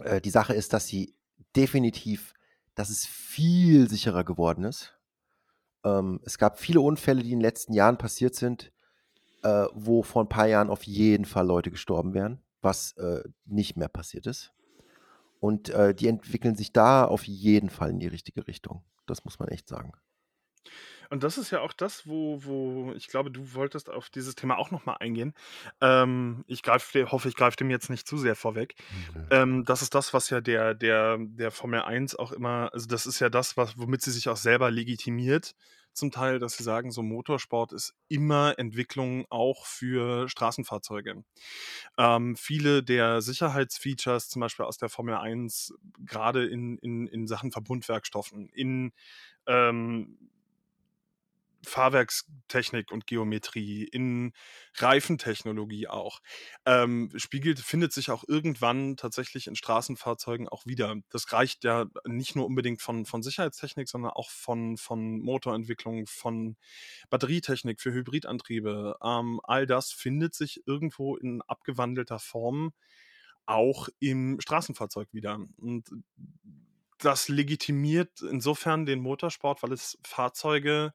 äh, die Sache ist, dass sie definitiv, dass es viel sicherer geworden ist. Ähm, es gab viele Unfälle, die in den letzten Jahren passiert sind, äh, wo vor ein paar Jahren auf jeden Fall Leute gestorben wären, was äh, nicht mehr passiert ist. Und äh, die entwickeln sich da auf jeden Fall in die richtige Richtung. Das muss man echt sagen. Und das ist ja auch das, wo, wo ich glaube, du wolltest auf dieses Thema auch nochmal eingehen. Ähm, ich greife, hoffe, ich greife dem jetzt nicht zu sehr vorweg. Mhm. Ähm, das ist das, was ja der, der, der Formel 1 auch immer, also das ist ja das, was, womit sie sich auch selber legitimiert, zum Teil, dass sie sagen, so Motorsport ist immer Entwicklung auch für Straßenfahrzeuge. Ähm, viele der Sicherheitsfeatures, zum Beispiel aus der Formel 1, gerade in, in, in Sachen Verbundwerkstoffen, in ähm, Fahrwerkstechnik und Geometrie, in Reifentechnologie auch, ähm, spiegelt, findet sich auch irgendwann tatsächlich in Straßenfahrzeugen auch wieder. Das reicht ja nicht nur unbedingt von, von Sicherheitstechnik, sondern auch von, von Motorentwicklung, von Batterietechnik für Hybridantriebe. Ähm, all das findet sich irgendwo in abgewandelter Form auch im Straßenfahrzeug wieder. Und das legitimiert insofern den Motorsport, weil es Fahrzeuge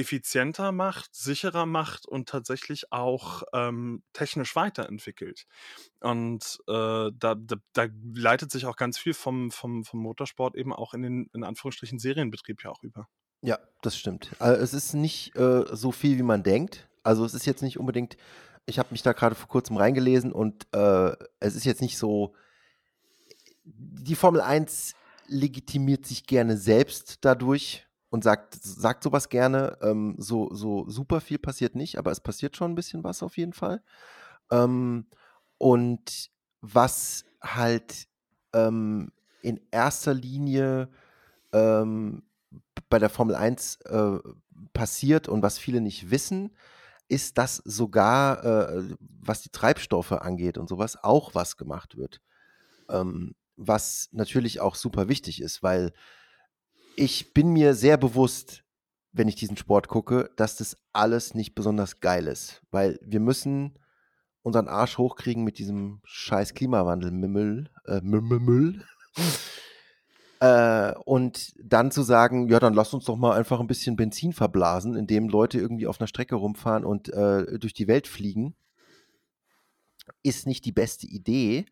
effizienter macht, sicherer macht und tatsächlich auch ähm, technisch weiterentwickelt. Und äh, da, da, da, leitet sich auch ganz viel vom, vom, vom Motorsport eben auch in den, in Anführungsstrichen, Serienbetrieb ja auch über. Ja, das stimmt. Also es ist nicht äh, so viel, wie man denkt. Also es ist jetzt nicht unbedingt, ich habe mich da gerade vor kurzem reingelesen und äh, es ist jetzt nicht so, die Formel 1 legitimiert sich gerne selbst dadurch und sagt, sagt sowas gerne. Ähm, so, so super viel passiert nicht, aber es passiert schon ein bisschen was auf jeden Fall. Ähm, und was halt ähm, in erster Linie ähm, bei der Formel 1 äh, passiert und was viele nicht wissen, ist, dass sogar, äh, was die Treibstoffe angeht und sowas, auch was gemacht wird. Ähm, was natürlich auch super wichtig ist, weil ich bin mir sehr bewusst, wenn ich diesen Sport gucke, dass das alles nicht besonders geil ist, weil wir müssen unseren Arsch hochkriegen mit diesem scheiß Klimawandel-Müll. Äh, Müll. Äh, und dann zu sagen, ja, dann lass uns doch mal einfach ein bisschen Benzin verblasen, indem Leute irgendwie auf einer Strecke rumfahren und äh, durch die Welt fliegen, ist nicht die beste Idee.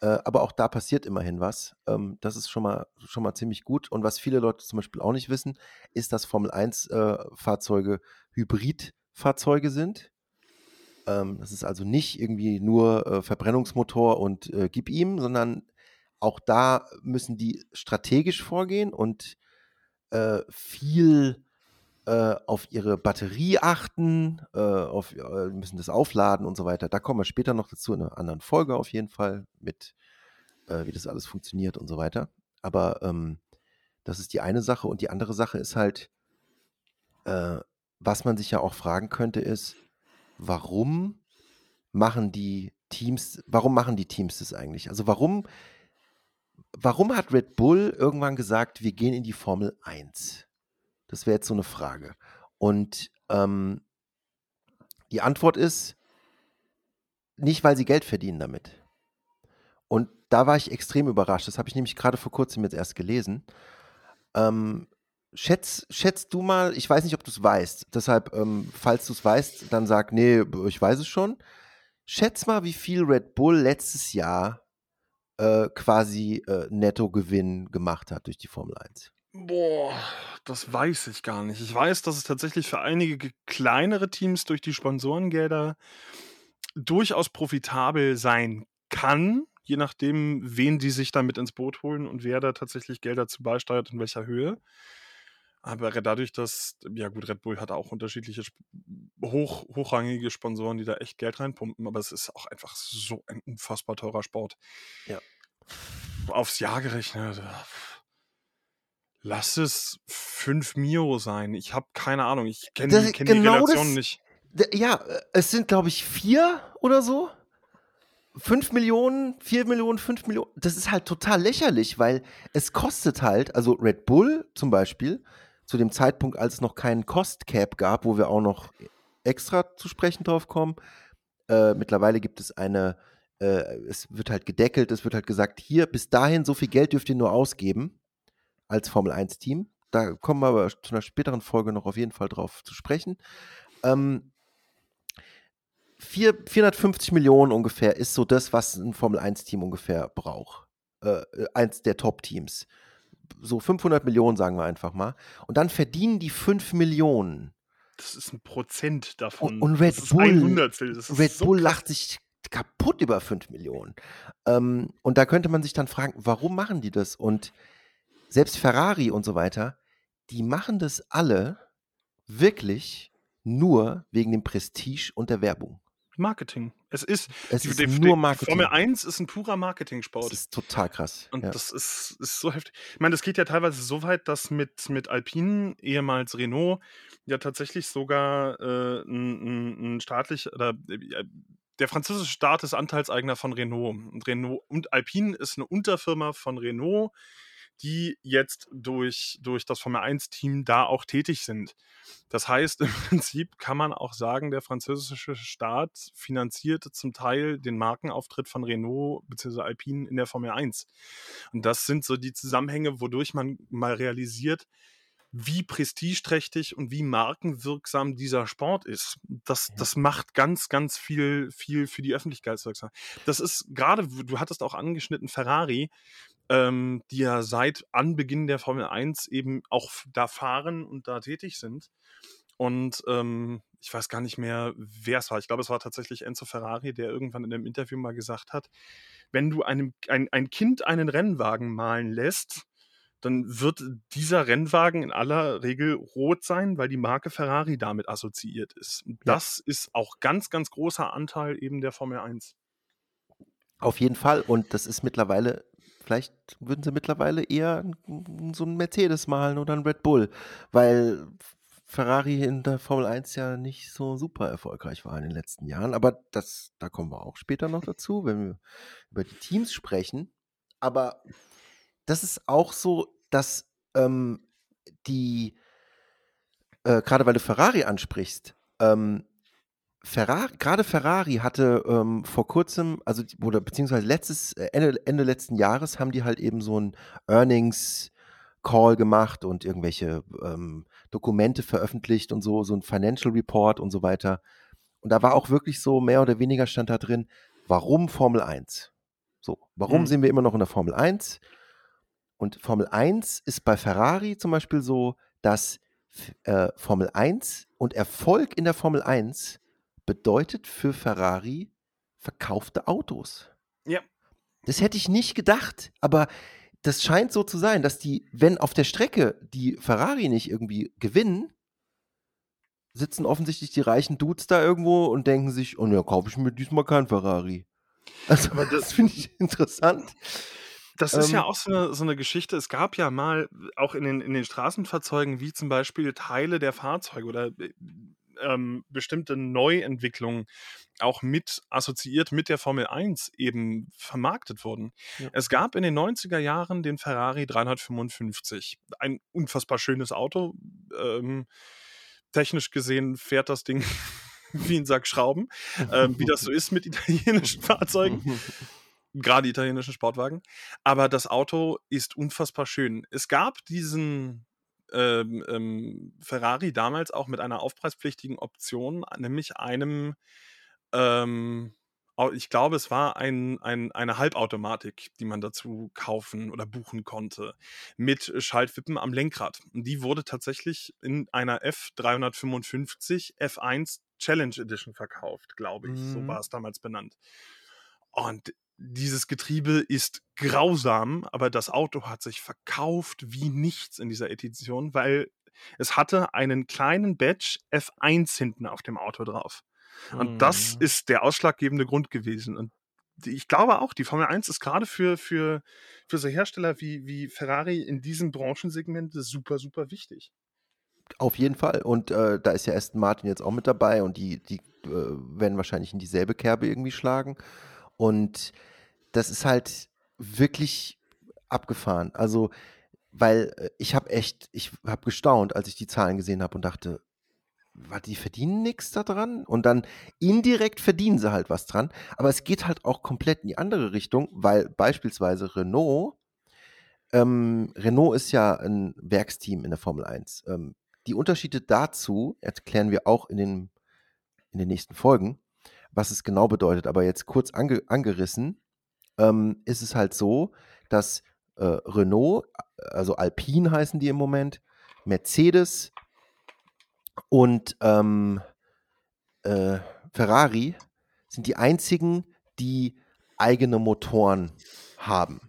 Äh, aber auch da passiert immerhin was. Ähm, das ist schon mal, schon mal ziemlich gut. Und was viele Leute zum Beispiel auch nicht wissen, ist, dass Formel 1-Fahrzeuge äh, Hybridfahrzeuge sind. Ähm, das ist also nicht irgendwie nur äh, Verbrennungsmotor und äh, gib ihm, sondern auch da müssen die strategisch vorgehen und äh, viel äh, auf ihre Batterie achten, äh, auf, äh, müssen das aufladen und so weiter. Da kommen wir später noch dazu in einer anderen Folge auf jeden Fall mit, äh, wie das alles funktioniert und so weiter. Aber ähm, das ist die eine Sache und die andere Sache ist halt, äh, was man sich ja auch fragen könnte, ist, warum machen die Teams, warum machen die Teams das eigentlich? Also warum warum hat Red Bull irgendwann gesagt, wir gehen in die Formel 1? Das wäre jetzt so eine Frage. Und ähm, die Antwort ist, nicht weil sie Geld verdienen damit. Und da war ich extrem überrascht. Das habe ich nämlich gerade vor kurzem jetzt erst gelesen. Ähm, schätz, schätz du mal, ich weiß nicht, ob du es weißt. Deshalb, ähm, falls du es weißt, dann sag, nee, ich weiß es schon. Schätz mal, wie viel Red Bull letztes Jahr äh, quasi äh, Nettogewinn gemacht hat durch die Formel 1? Boah, das weiß ich gar nicht. Ich weiß, dass es tatsächlich für einige kleinere Teams durch die Sponsorengelder durchaus profitabel sein kann, je nachdem, wen die sich damit ins Boot holen und wer da tatsächlich Gelder zu beisteuert, in welcher Höhe. Aber dadurch, dass, ja gut, Red Bull hat auch unterschiedliche hoch, hochrangige Sponsoren, die da echt Geld reinpumpen, aber es ist auch einfach so ein unfassbar teurer Sport. Ja. Aufs Jahr gerechnet. Lass es 5 Mio sein. Ich habe keine Ahnung. Ich kenne kenn genau die Relation nicht. Ja, äh, es sind, glaube ich, vier oder so. 5 Millionen, 4 Millionen, 5 Millionen. Das ist halt total lächerlich, weil es kostet halt, also Red Bull zum Beispiel, zu dem Zeitpunkt, als es noch keinen Cost Cap gab, wo wir auch noch extra zu sprechen drauf kommen. Äh, mittlerweile gibt es eine, äh, es wird halt gedeckelt, es wird halt gesagt, hier bis dahin so viel Geld dürft ihr nur ausgeben als Formel 1 Team. Da kommen wir aber zu einer späteren Folge noch auf jeden Fall drauf zu sprechen. Ähm, 4, 450 Millionen ungefähr ist so das, was ein Formel 1 Team ungefähr braucht. Äh, eins der Top-Teams so 500 Millionen, sagen wir einfach mal. Und dann verdienen die 5 Millionen. Das ist ein Prozent davon. Und, Red Bull, Red so Bull lacht sich kaputt über 5 Millionen. Ähm, und da könnte man sich dann fragen, warum machen die das? Und selbst Ferrari und so weiter, die machen das alle wirklich nur wegen dem Prestige und der Werbung. Marketing. Es ist, es die, ist die, nur Marketing. Formel 1 ist ein purer Marketing-Sport. Das ist total krass. Und ja. das ist, ist so heftig. Ich meine, das geht ja teilweise so weit, dass mit, mit Alpine, ehemals Renault, ja tatsächlich sogar äh, ein, ein staatlich oder äh, der französische Staat ist Anteilseigner von Renault. Und Renault und Alpine ist eine Unterfirma von Renault, die jetzt durch, durch das Formel 1-Team da auch tätig sind. Das heißt, im Prinzip kann man auch sagen, der französische Staat finanziert zum Teil den Markenauftritt von Renault bzw. Alpine in der Formel 1. Und das sind so die Zusammenhänge, wodurch man mal realisiert, wie prestigeträchtig und wie markenwirksam dieser Sport ist. Das, ja. das macht ganz, ganz viel, viel für die Öffentlichkeitswirksam. Das ist gerade, du hattest auch angeschnitten, Ferrari, ähm, die ja seit Anbeginn der Formel 1 eben auch da fahren und da tätig sind. Und ähm, ich weiß gar nicht mehr, wer es war. Ich glaube, es war tatsächlich Enzo Ferrari, der irgendwann in einem Interview mal gesagt hat, wenn du einem, ein, ein Kind einen Rennwagen malen lässt, dann wird dieser Rennwagen in aller Regel rot sein, weil die Marke Ferrari damit assoziiert ist. das ja. ist auch ganz, ganz großer Anteil eben der Formel 1. Auf jeden Fall. Und das ist mittlerweile, vielleicht würden sie mittlerweile eher so einen Mercedes malen oder einen Red Bull, weil Ferrari in der Formel 1 ja nicht so super erfolgreich war in den letzten Jahren. Aber das, da kommen wir auch später noch dazu, wenn wir über die Teams sprechen. Aber das ist auch so, dass ähm, die, äh, gerade weil du Ferrari ansprichst, ähm, Ferrari, gerade Ferrari hatte ähm, vor kurzem, also oder beziehungsweise letztes, äh, Ende, Ende letzten Jahres haben die halt eben so ein Earnings Call gemacht und irgendwelche ähm, Dokumente veröffentlicht und so, so ein Financial Report und so weiter. Und da war auch wirklich so mehr oder weniger stand da drin, warum Formel 1? So, warum mhm. sind wir immer noch in der Formel 1? Und Formel 1 ist bei Ferrari zum Beispiel so, dass äh, Formel 1 und Erfolg in der Formel 1 bedeutet für Ferrari verkaufte Autos. Ja. Das hätte ich nicht gedacht, aber das scheint so zu sein, dass die, wenn auf der Strecke die Ferrari nicht irgendwie gewinnen, sitzen offensichtlich die reichen Dudes da irgendwo und denken sich, oh ja, kaufe ich mir diesmal kein Ferrari. Also, aber das, das finde ich interessant. Das ist ja ähm auch so eine, so 'ne Geschichte. Es gab ja mal auch in den in den Straßenfahrzeugen, wie zum Beispiel Teile der Fahrzeuge oder, äh, ähm, bestimmte Neuentwicklungen auch mit assoziiert mit der Formel 1 eben vermarktet wurden. Ja. Es gab in den 90er Jahren den Ferrari 355. Ein unfassbar schönes Auto. Ähm, technisch gesehen fährt das Ding wie ein Sack Schrauben, ähm, wie das so ist mit italienischen Fahrzeugen gerade italienischen Sportwagen. Aber das Auto ist unfassbar schön. Es gab diesen ähm, ähm, Ferrari damals auch mit einer aufpreispflichtigen Option, nämlich einem, ähm, ich glaube, es war ein, ein, eine Halbautomatik, die man dazu kaufen oder buchen konnte, mit Schaltwippen am Lenkrad. Und die wurde tatsächlich in einer F355 F1 Challenge Edition verkauft, glaube ich. Mhm. So war es damals benannt. Und dieses Getriebe ist grausam, aber das Auto hat sich verkauft wie nichts in dieser Edition, weil es hatte einen kleinen Badge F1 hinten auf dem Auto drauf. Und mhm. das ist der ausschlaggebende Grund gewesen. Und ich glaube auch, die Formel 1 ist gerade für, für, für so Hersteller wie, wie Ferrari in diesem Branchensegment super, super wichtig. Auf jeden Fall. Und äh, da ist ja Aston Martin jetzt auch mit dabei und die, die äh, werden wahrscheinlich in dieselbe Kerbe irgendwie schlagen. Und das ist halt wirklich abgefahren. Also, weil äh, ich habe echt, ich habe gestaunt, als ich die Zahlen gesehen habe und dachte, warte, die verdienen nichts daran und dann indirekt verdienen sie halt was dran. Aber es geht halt auch komplett in die andere Richtung, weil beispielsweise Renault, ähm, Renault ist ja ein Werksteam in der Formel 1. Ähm, die Unterschiede dazu erklären wir auch in den, in den nächsten Folgen was es genau bedeutet. Aber jetzt kurz ange angerissen, ähm, ist es halt so, dass äh, Renault, also Alpine heißen die im Moment, Mercedes und ähm, äh, Ferrari sind die einzigen, die eigene Motoren haben.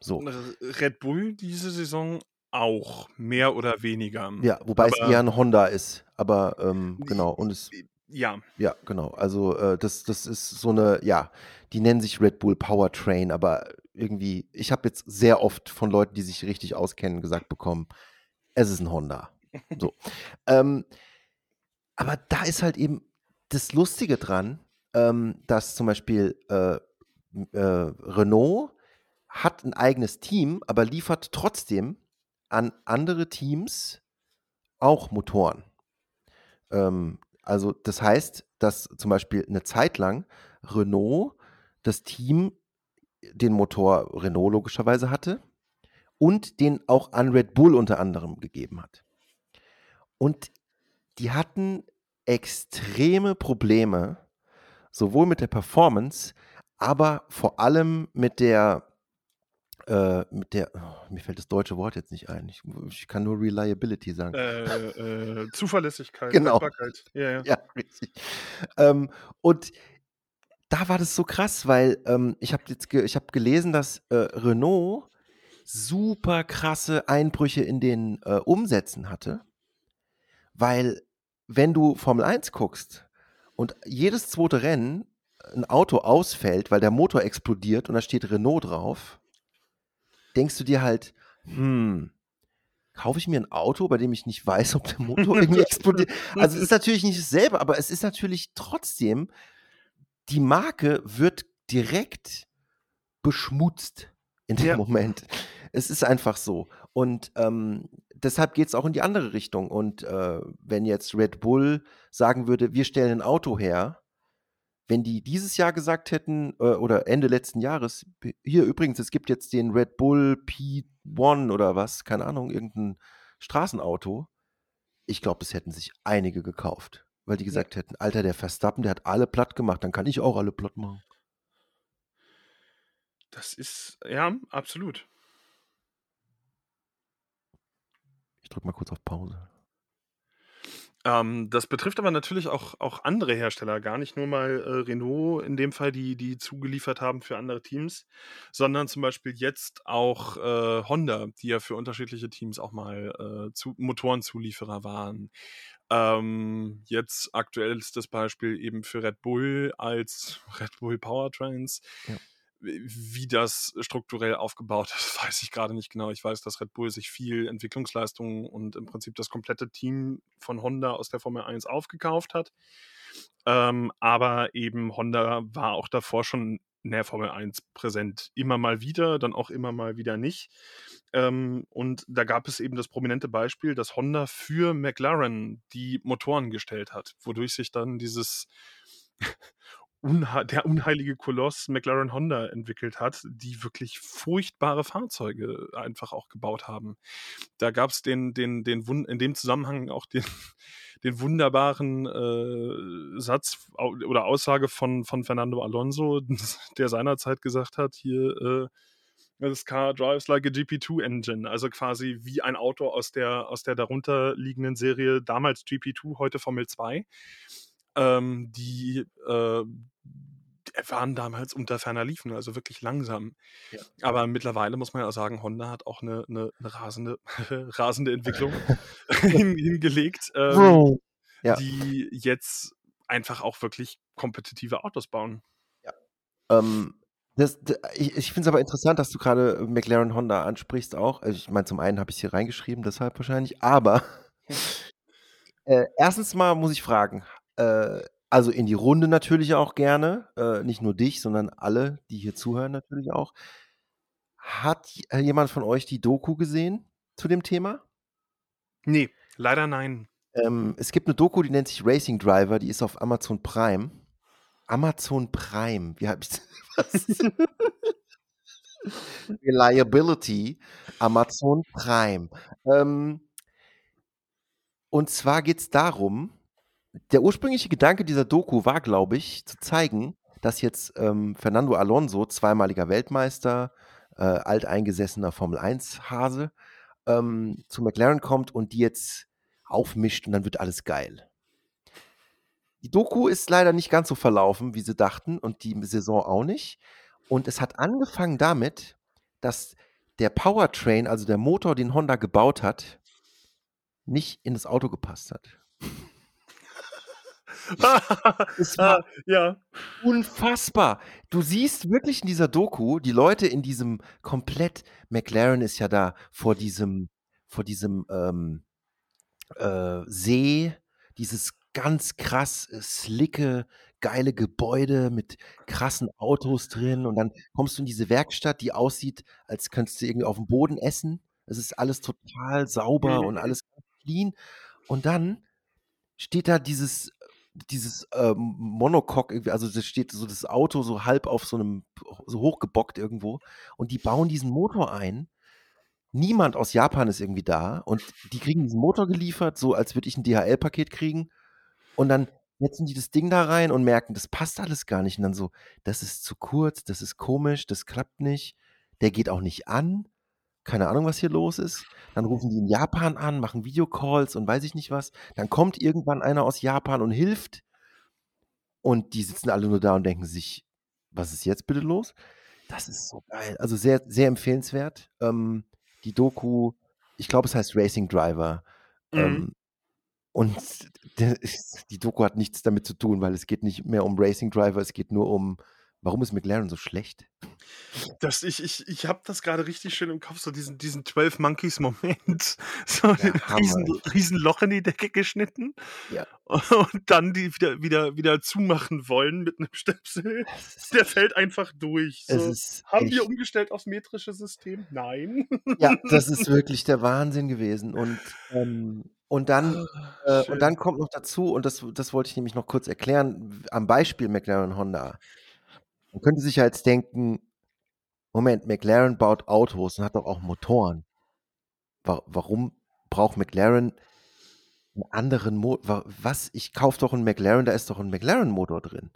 So. Red Bull diese Saison auch, mehr oder weniger. Ja, wobei aber es eher ein Honda ist. Aber ähm, genau. Und es ja. Ja, genau. Also äh, das, das ist so eine, ja, die nennen sich Red Bull Powertrain, aber irgendwie, ich habe jetzt sehr oft von Leuten, die sich richtig auskennen, gesagt bekommen, es ist ein Honda. So. ähm, aber da ist halt eben das Lustige dran, ähm, dass zum Beispiel äh, äh, Renault hat ein eigenes Team, aber liefert trotzdem an andere Teams auch Motoren. Ähm, also das heißt, dass zum Beispiel eine Zeit lang Renault das Team den Motor Renault logischerweise hatte und den auch an Red Bull unter anderem gegeben hat. Und die hatten extreme Probleme, sowohl mit der Performance, aber vor allem mit der, äh, mit der, oh, mir fällt das deutsche Wort jetzt nicht ein. Ich, ich kann nur Reliability sagen. Äh, äh, Zuverlässigkeit, genau. Ja, ja. ja, richtig. Ähm, und da war das so krass, weil ähm, ich habe jetzt ge ich hab gelesen, dass äh, Renault super krasse Einbrüche in den äh, Umsätzen hatte, weil wenn du Formel 1 guckst und jedes zweite Rennen ein Auto ausfällt, weil der Motor explodiert und da steht Renault drauf, denkst du dir halt, hm, kaufe ich mir ein Auto, bei dem ich nicht weiß, ob der Motor irgendwie explodiert? Also es ist natürlich nicht dasselbe, aber es ist natürlich trotzdem, die Marke wird direkt beschmutzt in dem ja. Moment. Es ist einfach so. Und ähm, deshalb geht es auch in die andere Richtung. Und äh, wenn jetzt Red Bull sagen würde, wir stellen ein Auto her, wenn die dieses Jahr gesagt hätten, äh, oder Ende letzten Jahres, hier übrigens, es gibt jetzt den Red Bull P1 oder was, keine Ahnung, irgendein Straßenauto, ich glaube, es hätten sich einige gekauft. Weil die gesagt hätten, Alter, der Verstappen, der hat alle platt gemacht, dann kann ich auch alle platt machen. Das ist, ja, absolut. Ich drücke mal kurz auf Pause. Ähm, das betrifft aber natürlich auch, auch andere Hersteller, gar nicht nur mal äh, Renault in dem Fall, die, die zugeliefert haben für andere Teams, sondern zum Beispiel jetzt auch äh, Honda, die ja für unterschiedliche Teams auch mal äh, zu, Motorenzulieferer waren. Ähm, jetzt aktuell ist das Beispiel eben für Red Bull als Red Bull Powertrains. Ja wie das strukturell aufgebaut ist, weiß ich gerade nicht genau. Ich weiß, dass Red Bull sich viel Entwicklungsleistungen und im Prinzip das komplette Team von Honda aus der Formel 1 aufgekauft hat. Ähm, aber eben Honda war auch davor schon in der Formel 1 präsent. Immer mal wieder, dann auch immer mal wieder nicht. Ähm, und da gab es eben das prominente Beispiel, dass Honda für McLaren die Motoren gestellt hat, wodurch sich dann dieses Unha der unheilige Koloss McLaren Honda entwickelt hat, die wirklich furchtbare Fahrzeuge einfach auch gebaut haben. Da gab es den, den, den in dem Zusammenhang auch den, den wunderbaren äh, Satz oder Aussage von, von Fernando Alonso, der seinerzeit gesagt hat, hier, äh, das Car drives like a GP2 Engine, also quasi wie ein Auto aus der, aus der darunter liegenden Serie, damals GP2, heute Formel 2 ähm, die äh, waren damals unter ferner Liefen, also wirklich langsam. Ja. Aber mittlerweile muss man ja sagen, Honda hat auch eine, eine, eine rasende, rasende Entwicklung hin, hingelegt, ähm, ja. die jetzt einfach auch wirklich kompetitive Autos bauen. Ja. Ähm, das, das, ich ich finde es aber interessant, dass du gerade McLaren Honda ansprichst auch. Also ich meine, zum einen habe ich es hier reingeschrieben, deshalb wahrscheinlich, aber äh, erstens mal muss ich fragen, äh, also in die Runde natürlich auch gerne, äh, nicht nur dich, sondern alle, die hier zuhören natürlich auch. Hat äh, jemand von euch die Doku gesehen zu dem Thema? Nee, leider nein. Ähm, es gibt eine Doku, die nennt sich Racing Driver, die ist auf Amazon Prime. Amazon Prime, wie habe ich das? Reliability, Amazon Prime. Ähm, und zwar geht es darum, der ursprüngliche Gedanke dieser Doku war, glaube ich, zu zeigen, dass jetzt ähm, Fernando Alonso, zweimaliger Weltmeister, äh, alteingesessener Formel-1-Hase, ähm, zu McLaren kommt und die jetzt aufmischt und dann wird alles geil. Die Doku ist leider nicht ganz so verlaufen, wie sie dachten und die Saison auch nicht. Und es hat angefangen damit, dass der Powertrain, also der Motor, den Honda gebaut hat, nicht in das Auto gepasst hat. Es war ja. unfassbar. Du siehst wirklich in dieser Doku die Leute in diesem komplett, McLaren ist ja da vor diesem, vor diesem ähm, äh, See, dieses ganz krass äh, slicke geile Gebäude mit krassen Autos drin und dann kommst du in diese Werkstatt, die aussieht, als könntest du irgendwie auf dem Boden essen. Es ist alles total sauber und mhm. alles clean. Und dann steht da dieses dieses ähm, Monocoque, also das steht so das Auto so halb auf so einem, so hochgebockt irgendwo und die bauen diesen Motor ein. Niemand aus Japan ist irgendwie da und die kriegen diesen Motor geliefert, so als würde ich ein DHL-Paket kriegen. Und dann setzen die das Ding da rein und merken, das passt alles gar nicht. Und dann so, das ist zu kurz, das ist komisch, das klappt nicht, der geht auch nicht an keine Ahnung, was hier los ist. Dann rufen die in Japan an, machen Videocalls und weiß ich nicht was. Dann kommt irgendwann einer aus Japan und hilft. Und die sitzen alle nur da und denken sich, was ist jetzt bitte los? Das ist so geil. Also sehr, sehr empfehlenswert. Ähm, die Doku, ich glaube, es heißt Racing Driver. Mhm. Ähm, und die Doku hat nichts damit zu tun, weil es geht nicht mehr um Racing Driver, es geht nur um Warum ist McLaren so schlecht? Das, ich ich, ich habe das gerade richtig schön im Kopf, so diesen, diesen 12 Monkeys-Moment. So ja, ein riesen, riesen Loch in die Decke geschnitten. Ja. Und dann die wieder, wieder, wieder zumachen wollen mit einem Stöpsel. Der fällt einfach durch. So. Haben echt... wir umgestellt aufs metrische System? Nein. Ja, das ist wirklich der Wahnsinn gewesen. Und, ähm, und, dann, ah, äh, und dann kommt noch dazu, und das, das wollte ich nämlich noch kurz erklären, am Beispiel McLaren Honda. Man könnte sich ja jetzt denken, Moment, McLaren baut Autos und hat doch auch Motoren. Warum braucht McLaren einen anderen Motor? Was? Ich kaufe doch einen McLaren, da ist doch ein McLaren-Motor drin.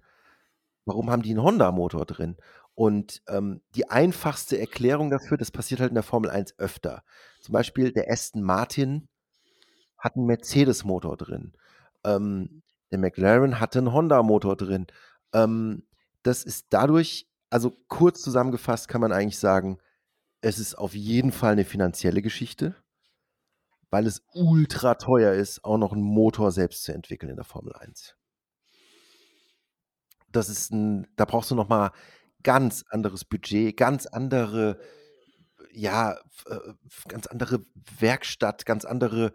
Warum haben die einen Honda-Motor drin? Und ähm, die einfachste Erklärung dafür, das passiert halt in der Formel 1 öfter. Zum Beispiel der Aston Martin hat einen Mercedes-Motor drin. Ähm, der McLaren hatte einen Honda-Motor drin. Ähm, das ist dadurch, also kurz zusammengefasst kann man eigentlich sagen, es ist auf jeden Fall eine finanzielle Geschichte, weil es ultra teuer ist, auch noch einen Motor selbst zu entwickeln in der Formel 1. Das ist ein, da brauchst du nochmal ganz anderes Budget, ganz andere, ja, äh, ganz andere Werkstatt, ganz andere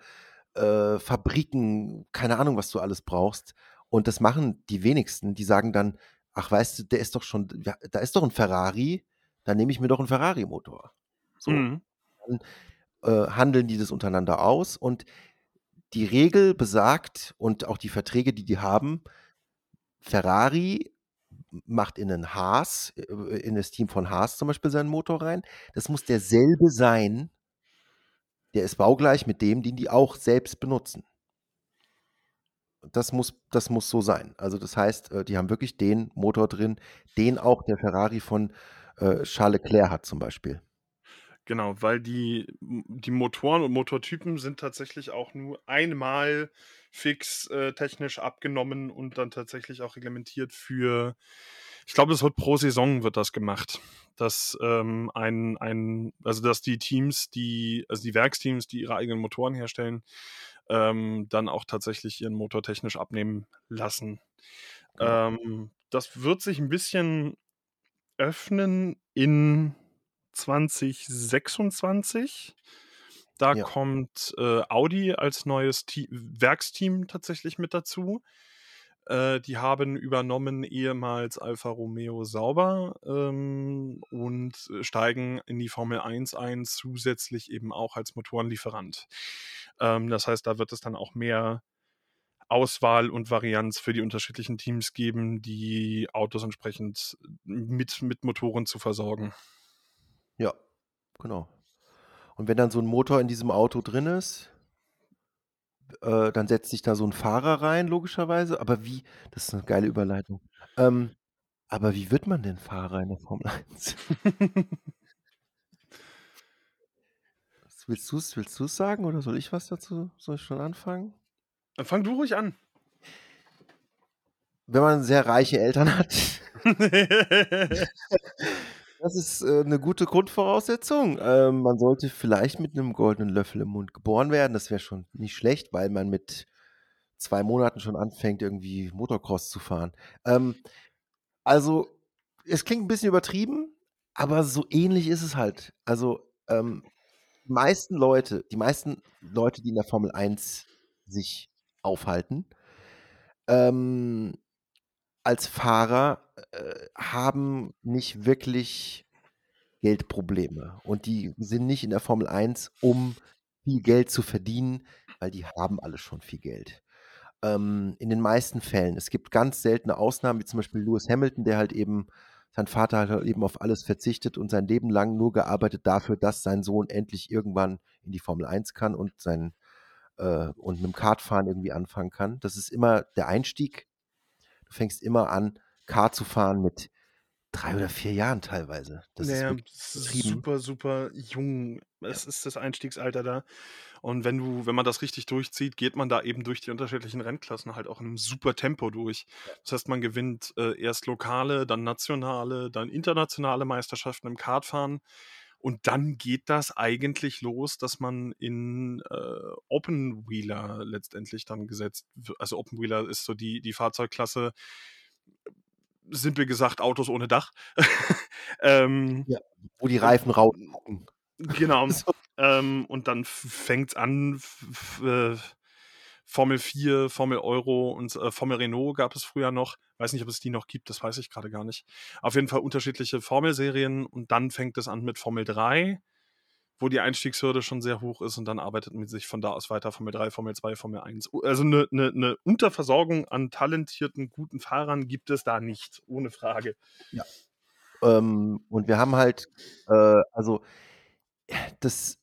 äh, Fabriken, keine Ahnung, was du alles brauchst. Und das machen die wenigsten. Die sagen dann, ach weißt du, der ist doch schon, da ist doch ein Ferrari, dann nehme ich mir doch einen Ferrari-Motor. So. Mhm. Dann äh, handeln die das untereinander aus und die Regel besagt und auch die Verträge, die die haben, Ferrari macht in einen Haas, äh, in das Team von Haas zum Beispiel seinen Motor rein. Das muss derselbe sein, der ist baugleich mit dem, den die auch selbst benutzen das muss, das muss so sein. Also das heißt, äh, die haben wirklich den Motor drin, den auch der Ferrari von äh, Charles Leclerc hat zum Beispiel. Genau, weil die, die Motoren und Motortypen sind tatsächlich auch nur einmal fix äh, technisch abgenommen und dann tatsächlich auch reglementiert für, ich glaube, es wird pro Saison wird das gemacht. Dass ähm, ein, ein, also dass die Teams, die, also die Werksteams, die ihre eigenen Motoren herstellen, ähm, dann auch tatsächlich ihren Motor technisch abnehmen lassen. Ähm, das wird sich ein bisschen öffnen in 2026. Da ja. kommt äh, Audi als neues Te Werksteam tatsächlich mit dazu. Äh, die haben übernommen ehemals Alfa Romeo Sauber ähm, und steigen in die Formel 1 ein, zusätzlich eben auch als Motorenlieferant. Ähm, das heißt, da wird es dann auch mehr Auswahl und Varianz für die unterschiedlichen Teams geben, die Autos entsprechend mit, mit Motoren zu versorgen. Ja, genau. Und wenn dann so ein Motor in diesem Auto drin ist, äh, dann setzt sich da so ein Fahrer rein, logischerweise. Aber wie, das ist eine geile Überleitung. Ähm, aber wie wird man denn Fahrer in der Formel 1? Willst du es willst sagen oder soll ich was dazu? Soll ich schon anfangen? Dann fang du ruhig an. Wenn man sehr reiche Eltern hat. das ist äh, eine gute Grundvoraussetzung. Ähm, man sollte vielleicht mit einem goldenen Löffel im Mund geboren werden. Das wäre schon nicht schlecht, weil man mit zwei Monaten schon anfängt, irgendwie Motocross zu fahren. Ähm, also, es klingt ein bisschen übertrieben, aber so ähnlich ist es halt. Also, ähm, die meisten Leute, die meisten Leute, die in der Formel 1 sich aufhalten, ähm, als Fahrer äh, haben nicht wirklich Geldprobleme. Und die sind nicht in der Formel 1, um viel Geld zu verdienen, weil die haben alle schon viel Geld. Ähm, in den meisten Fällen. Es gibt ganz seltene Ausnahmen, wie zum Beispiel Lewis Hamilton, der halt eben, sein Vater hat halt eben auf alles verzichtet und sein Leben lang nur gearbeitet dafür, dass sein Sohn endlich irgendwann in die Formel 1 kann und sein äh, und mit dem Kartfahren irgendwie anfangen kann. Das ist immer der Einstieg. Du fängst immer an, Kart zu fahren mit drei oder vier Jahren teilweise. Das naja, ist, ist super, super jung. Es ja. ist das Einstiegsalter da. Und wenn du, wenn man das richtig durchzieht, geht man da eben durch die unterschiedlichen Rennklassen halt auch in einem super Tempo durch. Das heißt, man gewinnt äh, erst lokale, dann nationale, dann internationale Meisterschaften im Kartfahren. Und dann geht das eigentlich los, dass man in äh, Open Wheeler letztendlich dann gesetzt wird. Also Open Wheeler ist so die, die Fahrzeugklasse, simpel gesagt, Autos ohne Dach. ähm, ja, wo die Reifen rausgucken. Genau. so. ähm, und dann fängt es an, äh, Formel 4, Formel Euro und äh, Formel Renault gab es früher noch. Weiß nicht, ob es die noch gibt, das weiß ich gerade gar nicht. Auf jeden Fall unterschiedliche Formelserien und dann fängt es an mit Formel 3 wo die Einstiegshürde schon sehr hoch ist und dann arbeitet man sich von da aus weiter Formel 3, Formel 2, Formel 1. Also eine, eine, eine Unterversorgung an talentierten, guten Fahrern gibt es da nicht, ohne Frage. Ja. Ähm, und wir haben halt, äh, also das,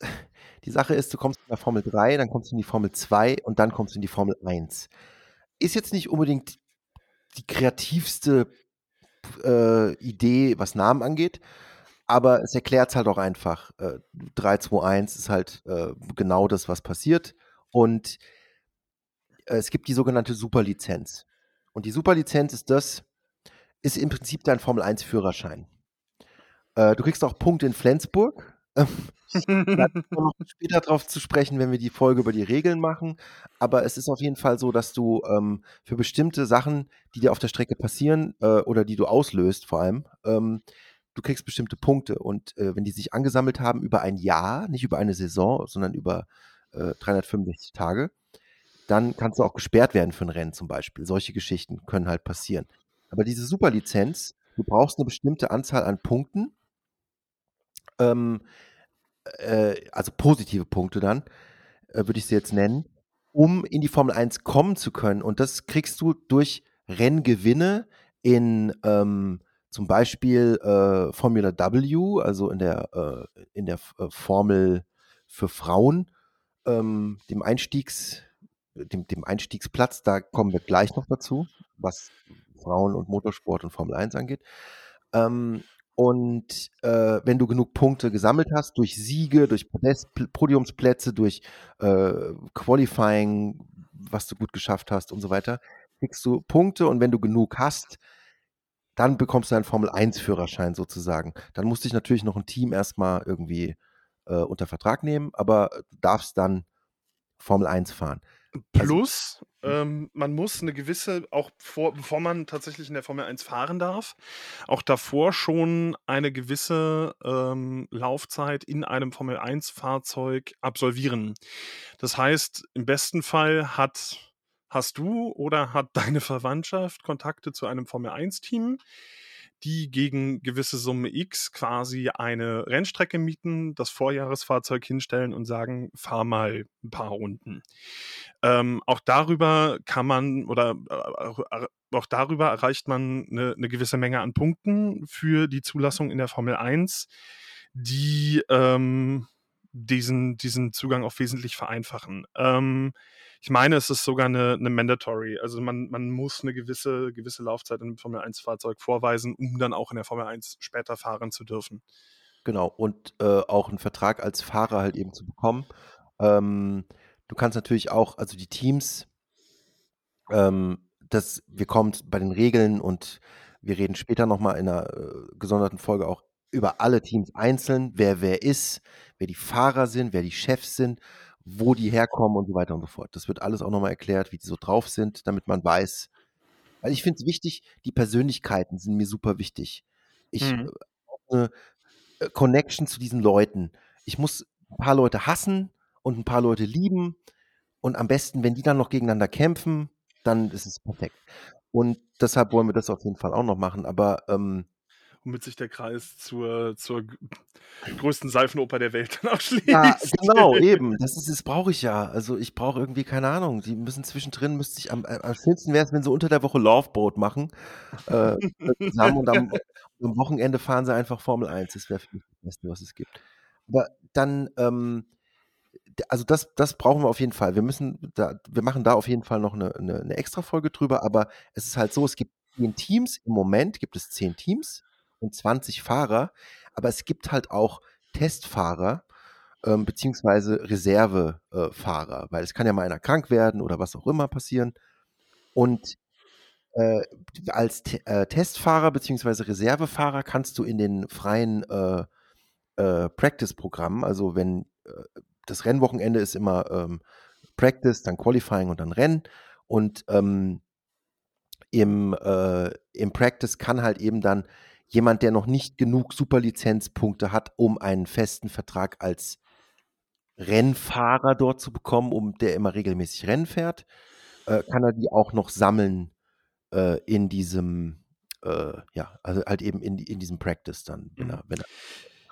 die Sache ist, du kommst in der Formel 3, dann kommst du in die Formel 2 und dann kommst du in die Formel 1. Ist jetzt nicht unbedingt die kreativste äh, Idee, was Namen angeht, aber es erklärt es halt auch einfach. Äh, 3, 2, 1 ist halt äh, genau das, was passiert. Und äh, es gibt die sogenannte Superlizenz. Und die Superlizenz ist das, ist im Prinzip dein Formel 1-Führerschein. Äh, du kriegst auch Punkte in Flensburg. Später drauf zu sprechen, wenn wir die Folge über die Regeln machen. Aber es ist auf jeden Fall so, dass du ähm, für bestimmte Sachen, die dir auf der Strecke passieren äh, oder die du auslöst, vor allem, ähm, du kriegst bestimmte Punkte und äh, wenn die sich angesammelt haben über ein Jahr, nicht über eine Saison, sondern über äh, 365 Tage, dann kannst du auch gesperrt werden für ein Rennen zum Beispiel. Solche Geschichten können halt passieren. Aber diese Superlizenz, du brauchst eine bestimmte Anzahl an Punkten, ähm, äh, also positive Punkte dann, äh, würde ich sie jetzt nennen, um in die Formel 1 kommen zu können. Und das kriegst du durch Renngewinne in ähm, zum Beispiel äh, Formula W, also in der, äh, in der äh, Formel für Frauen, ähm, dem Einstiegs, dem, dem Einstiegsplatz, da kommen wir gleich noch dazu, was Frauen und Motorsport und Formel 1 angeht. Ähm, und äh, wenn du genug Punkte gesammelt hast, durch Siege, durch Podest, Podiumsplätze, durch äh, Qualifying, was du gut geschafft hast und so weiter, kriegst du Punkte und wenn du genug hast, dann bekommst du einen Formel-1-Führerschein sozusagen. Dann musst du dich natürlich noch ein Team erstmal irgendwie äh, unter Vertrag nehmen, aber du darfst dann Formel 1 fahren. Also Plus, also, ähm, man muss eine gewisse, auch vor, bevor man tatsächlich in der Formel 1 fahren darf, auch davor schon eine gewisse ähm, Laufzeit in einem Formel 1-Fahrzeug absolvieren. Das heißt, im besten Fall hat Hast du oder hat deine Verwandtschaft Kontakte zu einem Formel-1-Team, die gegen gewisse Summe X quasi eine Rennstrecke mieten, das Vorjahresfahrzeug hinstellen und sagen, fahr mal ein paar Runden. Ähm, auch darüber kann man oder äh, äh auch darüber erreicht man eine, eine, gewisse Menge an Punkten für die Zulassung in der Formel 1, die ähm, diesen, diesen Zugang auch wesentlich vereinfachen. Ähm, ich meine, es ist sogar eine, eine Mandatory. Also man, man muss eine gewisse, gewisse Laufzeit einem Formel 1-Fahrzeug vorweisen, um dann auch in der Formel 1 später fahren zu dürfen. Genau, und äh, auch einen Vertrag als Fahrer halt eben zu bekommen. Ähm, du kannst natürlich auch, also die Teams, ähm, das, wir kommen bei den Regeln und wir reden später nochmal in einer äh, gesonderten Folge auch über alle Teams einzeln, wer wer ist, wer die Fahrer sind, wer die Chefs sind wo die herkommen und so weiter und so fort. Das wird alles auch nochmal erklärt, wie die so drauf sind, damit man weiß. Weil ich finde es wichtig, die Persönlichkeiten sind mir super wichtig. Ich mhm. eine äh, Connection zu diesen Leuten. Ich muss ein paar Leute hassen und ein paar Leute lieben. Und am besten, wenn die dann noch gegeneinander kämpfen, dann ist es perfekt. Und deshalb wollen wir das auf jeden Fall auch noch machen. Aber ähm, womit sich der Kreis zur, zur größten Seifenoper der Welt dann abschließt. Ja, genau, eben. Das ist, das brauche ich ja. Also ich brauche irgendwie, keine Ahnung, die müssen zwischendrin, müsste ich am, am schönsten wäre es, wenn sie unter der Woche Loveboat machen. Äh, zusammen und am, am, Wochenende fahren sie einfach Formel 1. Das wäre für mich das Beste, was es gibt. Aber dann, ähm, also das, das brauchen wir auf jeden Fall. Wir müssen da, wir machen da auf jeden Fall noch eine, eine, eine extra Folge drüber, aber es ist halt so, es gibt zehn Teams, im Moment gibt es zehn Teams und 20 Fahrer, aber es gibt halt auch Testfahrer ähm, beziehungsweise Reservefahrer, äh, weil es kann ja mal einer krank werden oder was auch immer passieren. Und äh, als T äh, Testfahrer beziehungsweise Reservefahrer kannst du in den freien äh, äh Practice-Programmen, also wenn äh, das Rennwochenende ist immer ähm, Practice, dann Qualifying und dann Rennen und ähm, im, im Practice kann halt eben dann jemand, der noch nicht genug Superlizenzpunkte hat, um einen festen Vertrag als Rennfahrer dort zu bekommen, um der immer regelmäßig Rennen fährt, äh, kann er die auch noch sammeln äh, in diesem, äh, ja, also halt eben in, in diesem Practice dann, wenn, mhm. er, wenn er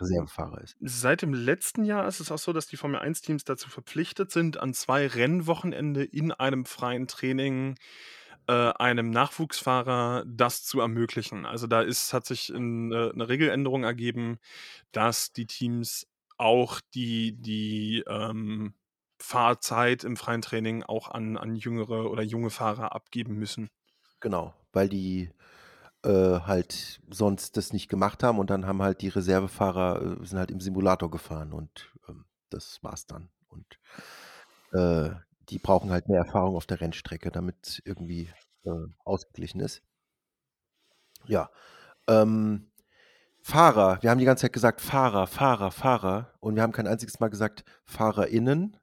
Reservefahrer ist. Seit dem letzten Jahr ist es auch so, dass die Formel 1-Teams dazu verpflichtet sind, an zwei Rennwochenende in einem freien Training äh, einem Nachwuchsfahrer das zu ermöglichen. Also da ist, hat sich in, äh, eine Regeländerung ergeben, dass die Teams auch die, die ähm, Fahrzeit im freien Training auch an, an jüngere oder junge Fahrer abgeben müssen. Genau, weil die äh, halt sonst das nicht gemacht haben und dann haben halt die Reservefahrer äh, sind halt im Simulator gefahren und ähm, das war's dann. Und äh, die brauchen halt mehr Erfahrung auf der Rennstrecke, damit irgendwie äh, ausgeglichen ist. Ja. Ähm, Fahrer, wir haben die ganze Zeit gesagt Fahrer, Fahrer, Fahrer und wir haben kein einziges Mal gesagt FahrerInnen,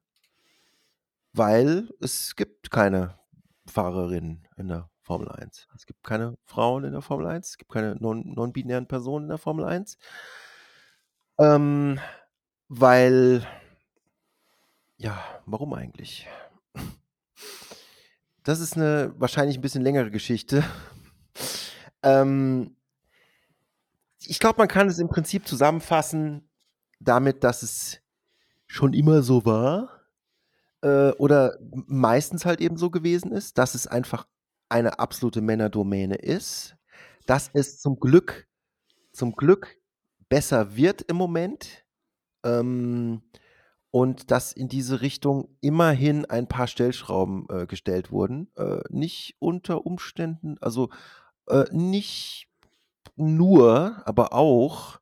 weil es gibt keine Fahrerinnen in der Formel 1. Es gibt keine Frauen in der Formel 1, es gibt keine non-binären Personen in der Formel 1. Ähm, weil, ja, warum eigentlich? Das ist eine wahrscheinlich ein bisschen längere Geschichte. Ähm, ich glaube, man kann es im Prinzip zusammenfassen damit, dass es schon immer so war äh, oder meistens halt eben so gewesen ist, dass es einfach eine absolute Männerdomäne ist, dass es zum Glück, zum Glück besser wird im Moment. Ähm, und dass in diese Richtung immerhin ein paar Stellschrauben äh, gestellt wurden. Äh, nicht unter Umständen, also äh, nicht nur, aber auch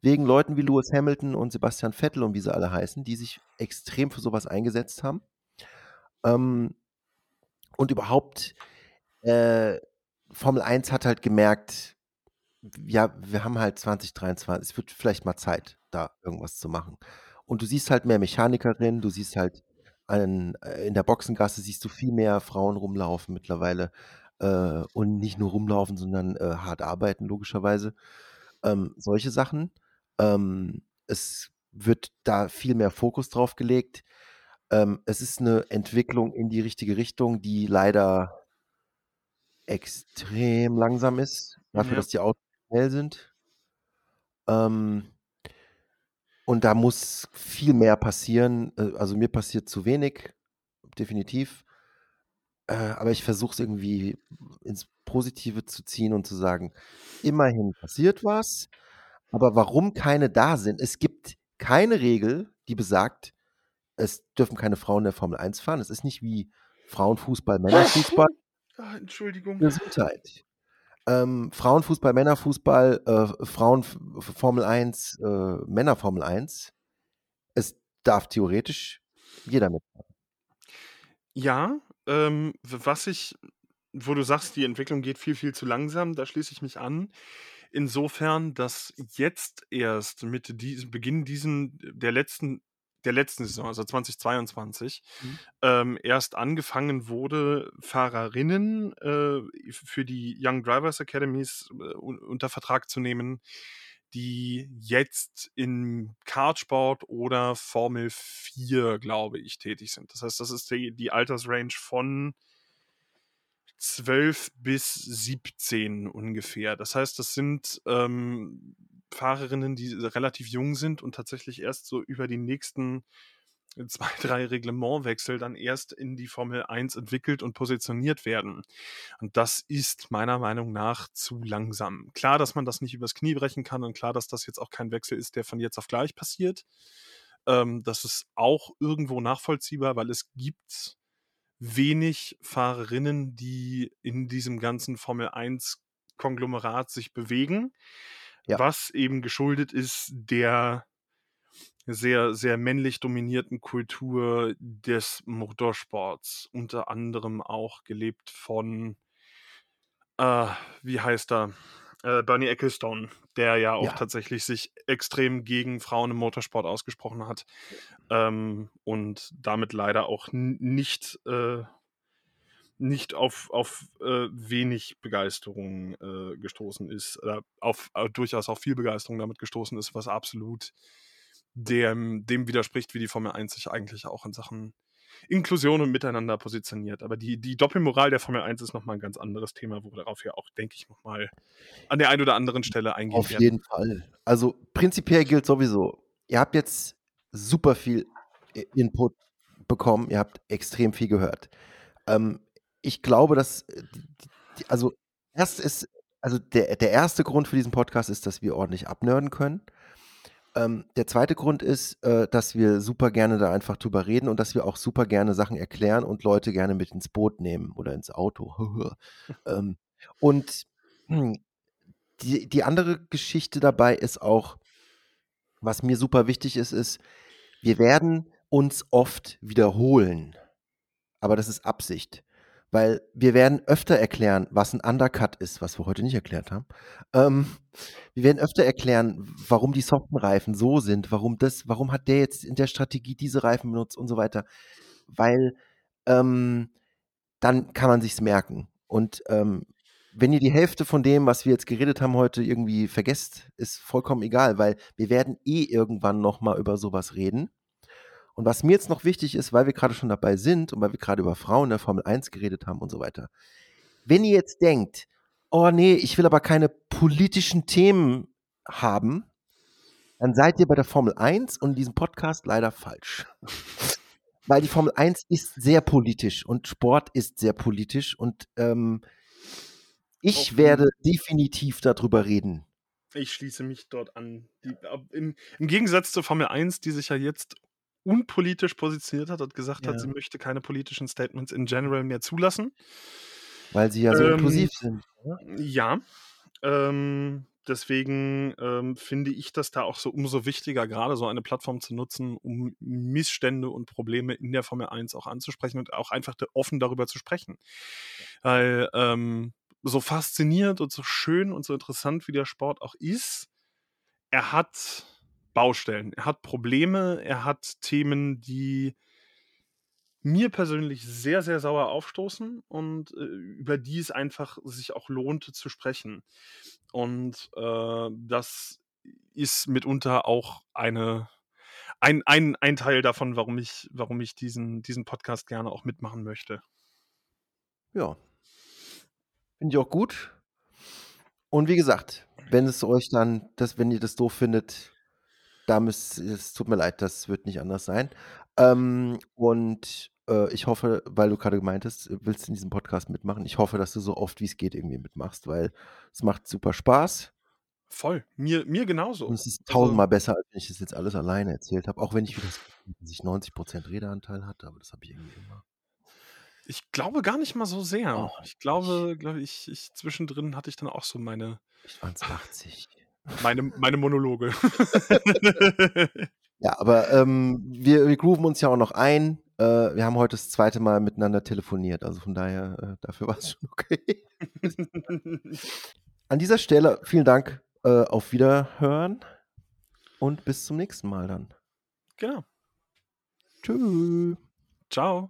wegen Leuten wie Lewis Hamilton und Sebastian Vettel und wie sie alle heißen, die sich extrem für sowas eingesetzt haben. Ähm, und überhaupt, äh, Formel 1 hat halt gemerkt, ja, wir haben halt 2023, es wird vielleicht mal Zeit, da irgendwas zu machen. Und du siehst halt mehr Mechanikerinnen, du siehst halt an, äh, in der Boxengasse siehst du viel mehr Frauen rumlaufen mittlerweile äh, und nicht nur rumlaufen, sondern äh, hart arbeiten, logischerweise. Ähm, solche Sachen. Ähm, es wird da viel mehr Fokus drauf gelegt. Ähm, es ist eine Entwicklung in die richtige Richtung, die leider extrem langsam ist, dafür, ja. dass die Autos schnell sind. Ähm, und da muss viel mehr passieren. Äh, also mir passiert zu wenig, definitiv. Äh, aber ich versuche es irgendwie ins Positive zu ziehen und zu sagen, immerhin passiert was. Aber warum keine da sind? Es gibt keine Regel, die besagt, es dürfen keine Frauen in der Formel 1 fahren. Es ist nicht wie Frauenfußball, Männerfußball. Ah, Entschuldigung. Gesundheit. Ähm, Frauenfußball, Männerfußball, äh, Frauen Formel 1, äh, Männer Formel 1. Es darf theoretisch jeder mitmachen. Ja, ähm, was ich, wo du sagst, die Entwicklung geht viel, viel zu langsam, da schließe ich mich an. Insofern, dass jetzt erst mit diesem Beginn diesen der letzten der letzten Saison, also 2022, mhm. ähm, erst angefangen wurde, Fahrerinnen äh, für die Young Drivers Academies äh, unter Vertrag zu nehmen, die jetzt in Kartsport oder Formel 4, glaube ich, tätig sind. Das heißt, das ist die, die Altersrange von 12 bis 17 ungefähr. Das heißt, das sind ähm, Fahrerinnen, die relativ jung sind und tatsächlich erst so über die nächsten zwei, drei Reglementwechsel dann erst in die Formel 1 entwickelt und positioniert werden. Und das ist meiner Meinung nach zu langsam. Klar, dass man das nicht übers Knie brechen kann und klar, dass das jetzt auch kein Wechsel ist, der von jetzt auf gleich passiert. Ähm, das ist auch irgendwo nachvollziehbar, weil es gibt wenig Fahrerinnen, die in diesem ganzen Formel 1 Konglomerat sich bewegen, ja. was eben geschuldet ist der sehr, sehr männlich dominierten Kultur des Motorsports, unter anderem auch gelebt von, äh, wie heißt er, äh, Bernie Ecclestone, der ja auch ja. tatsächlich sich extrem gegen Frauen im Motorsport ausgesprochen hat ähm, und damit leider auch nicht, äh, nicht auf, auf äh, wenig Begeisterung äh, gestoßen ist, oder auf äh, durchaus auch viel Begeisterung damit gestoßen ist, was absolut dem, dem widerspricht, wie die Formel 1 sich eigentlich auch in Sachen Inklusion und Miteinander positioniert. Aber die, die Doppelmoral der Formel 1 ist nochmal ein ganz anderes Thema, wo wir darauf ja auch, denke ich, nochmal an der einen oder anderen Stelle eingehen Auf werden. jeden Fall. Also prinzipiell gilt sowieso, ihr habt jetzt super viel Input bekommen, ihr habt extrem viel gehört. Ähm, ich glaube, dass, äh, also erst ist, also der, der erste Grund für diesen Podcast ist, dass wir ordentlich abnörden können. Ähm, der zweite Grund ist, äh, dass wir super gerne da einfach drüber reden und dass wir auch super gerne Sachen erklären und Leute gerne mit ins Boot nehmen oder ins Auto. ähm, und hm, die, die andere Geschichte dabei ist auch, was mir super wichtig ist, ist, wir werden uns oft wiederholen. Aber das ist Absicht. Weil wir werden öfter erklären, was ein Undercut ist, was wir heute nicht erklärt haben. Ähm, wir werden öfter erklären, warum die soften Reifen so sind, warum das, warum hat der jetzt in der Strategie diese Reifen benutzt und so weiter. Weil ähm, dann kann man sich's merken. Und ähm, wenn ihr die Hälfte von dem, was wir jetzt geredet haben heute, irgendwie vergesst, ist vollkommen egal, weil wir werden eh irgendwann nochmal über sowas reden. Und was mir jetzt noch wichtig ist, weil wir gerade schon dabei sind und weil wir gerade über Frauen in der Formel 1 geredet haben und so weiter. Wenn ihr jetzt denkt, oh nee, ich will aber keine politischen Themen haben, dann seid ihr bei der Formel 1 und in diesem Podcast leider falsch. Weil die Formel 1 ist sehr politisch und Sport ist sehr politisch und ähm, ich werde definitiv darüber reden. Ich schließe mich dort an. Die, im, Im Gegensatz zur Formel 1, die sich ja jetzt unpolitisch positioniert hat und gesagt ja. hat, sie möchte keine politischen Statements in general mehr zulassen. Weil sie ja so ähm, inklusiv sind. Oder? Ja. Ähm, deswegen ähm, finde ich das da auch so umso wichtiger, gerade so eine Plattform zu nutzen, um Missstände und Probleme in der Formel 1 auch anzusprechen und auch einfach offen darüber zu sprechen. Weil ähm, so faszinierend und so schön und so interessant wie der Sport auch ist, er hat Baustellen. Er hat Probleme, er hat Themen, die mir persönlich sehr, sehr sauer aufstoßen und äh, über die es einfach sich auch lohnt zu sprechen. Und äh, das ist mitunter auch eine, ein, ein, ein Teil davon, warum ich, warum ich diesen, diesen Podcast gerne auch mitmachen möchte. Ja. Finde ich auch gut. Und wie gesagt, wenn es euch dann, das, wenn ihr das doof findet, da müsst, es tut mir leid, das wird nicht anders sein. Ähm, und äh, ich hoffe, weil du gerade gemeintest, willst in diesem Podcast mitmachen. Ich hoffe, dass du so oft wie es geht irgendwie mitmachst, weil es macht super Spaß. Voll. Mir, mir genauso. Und es ist also tausendmal also, besser, als wenn ich das jetzt alles alleine erzählt habe. Auch wenn ich wieder dass ich 90% Redeanteil hatte, aber das habe ich irgendwie immer. Ich glaube gar nicht mal so sehr. Oh, ich glaube, glaube ich, ich, zwischendrin hatte ich dann auch so meine. Ich waren es 80. Meine, meine Monologe. ja, aber ähm, wir, wir grooven uns ja auch noch ein. Äh, wir haben heute das zweite Mal miteinander telefoniert, also von daher, äh, dafür war es schon okay. An dieser Stelle vielen Dank, äh, auf Wiederhören und bis zum nächsten Mal dann. Genau. Tschüss. Ciao.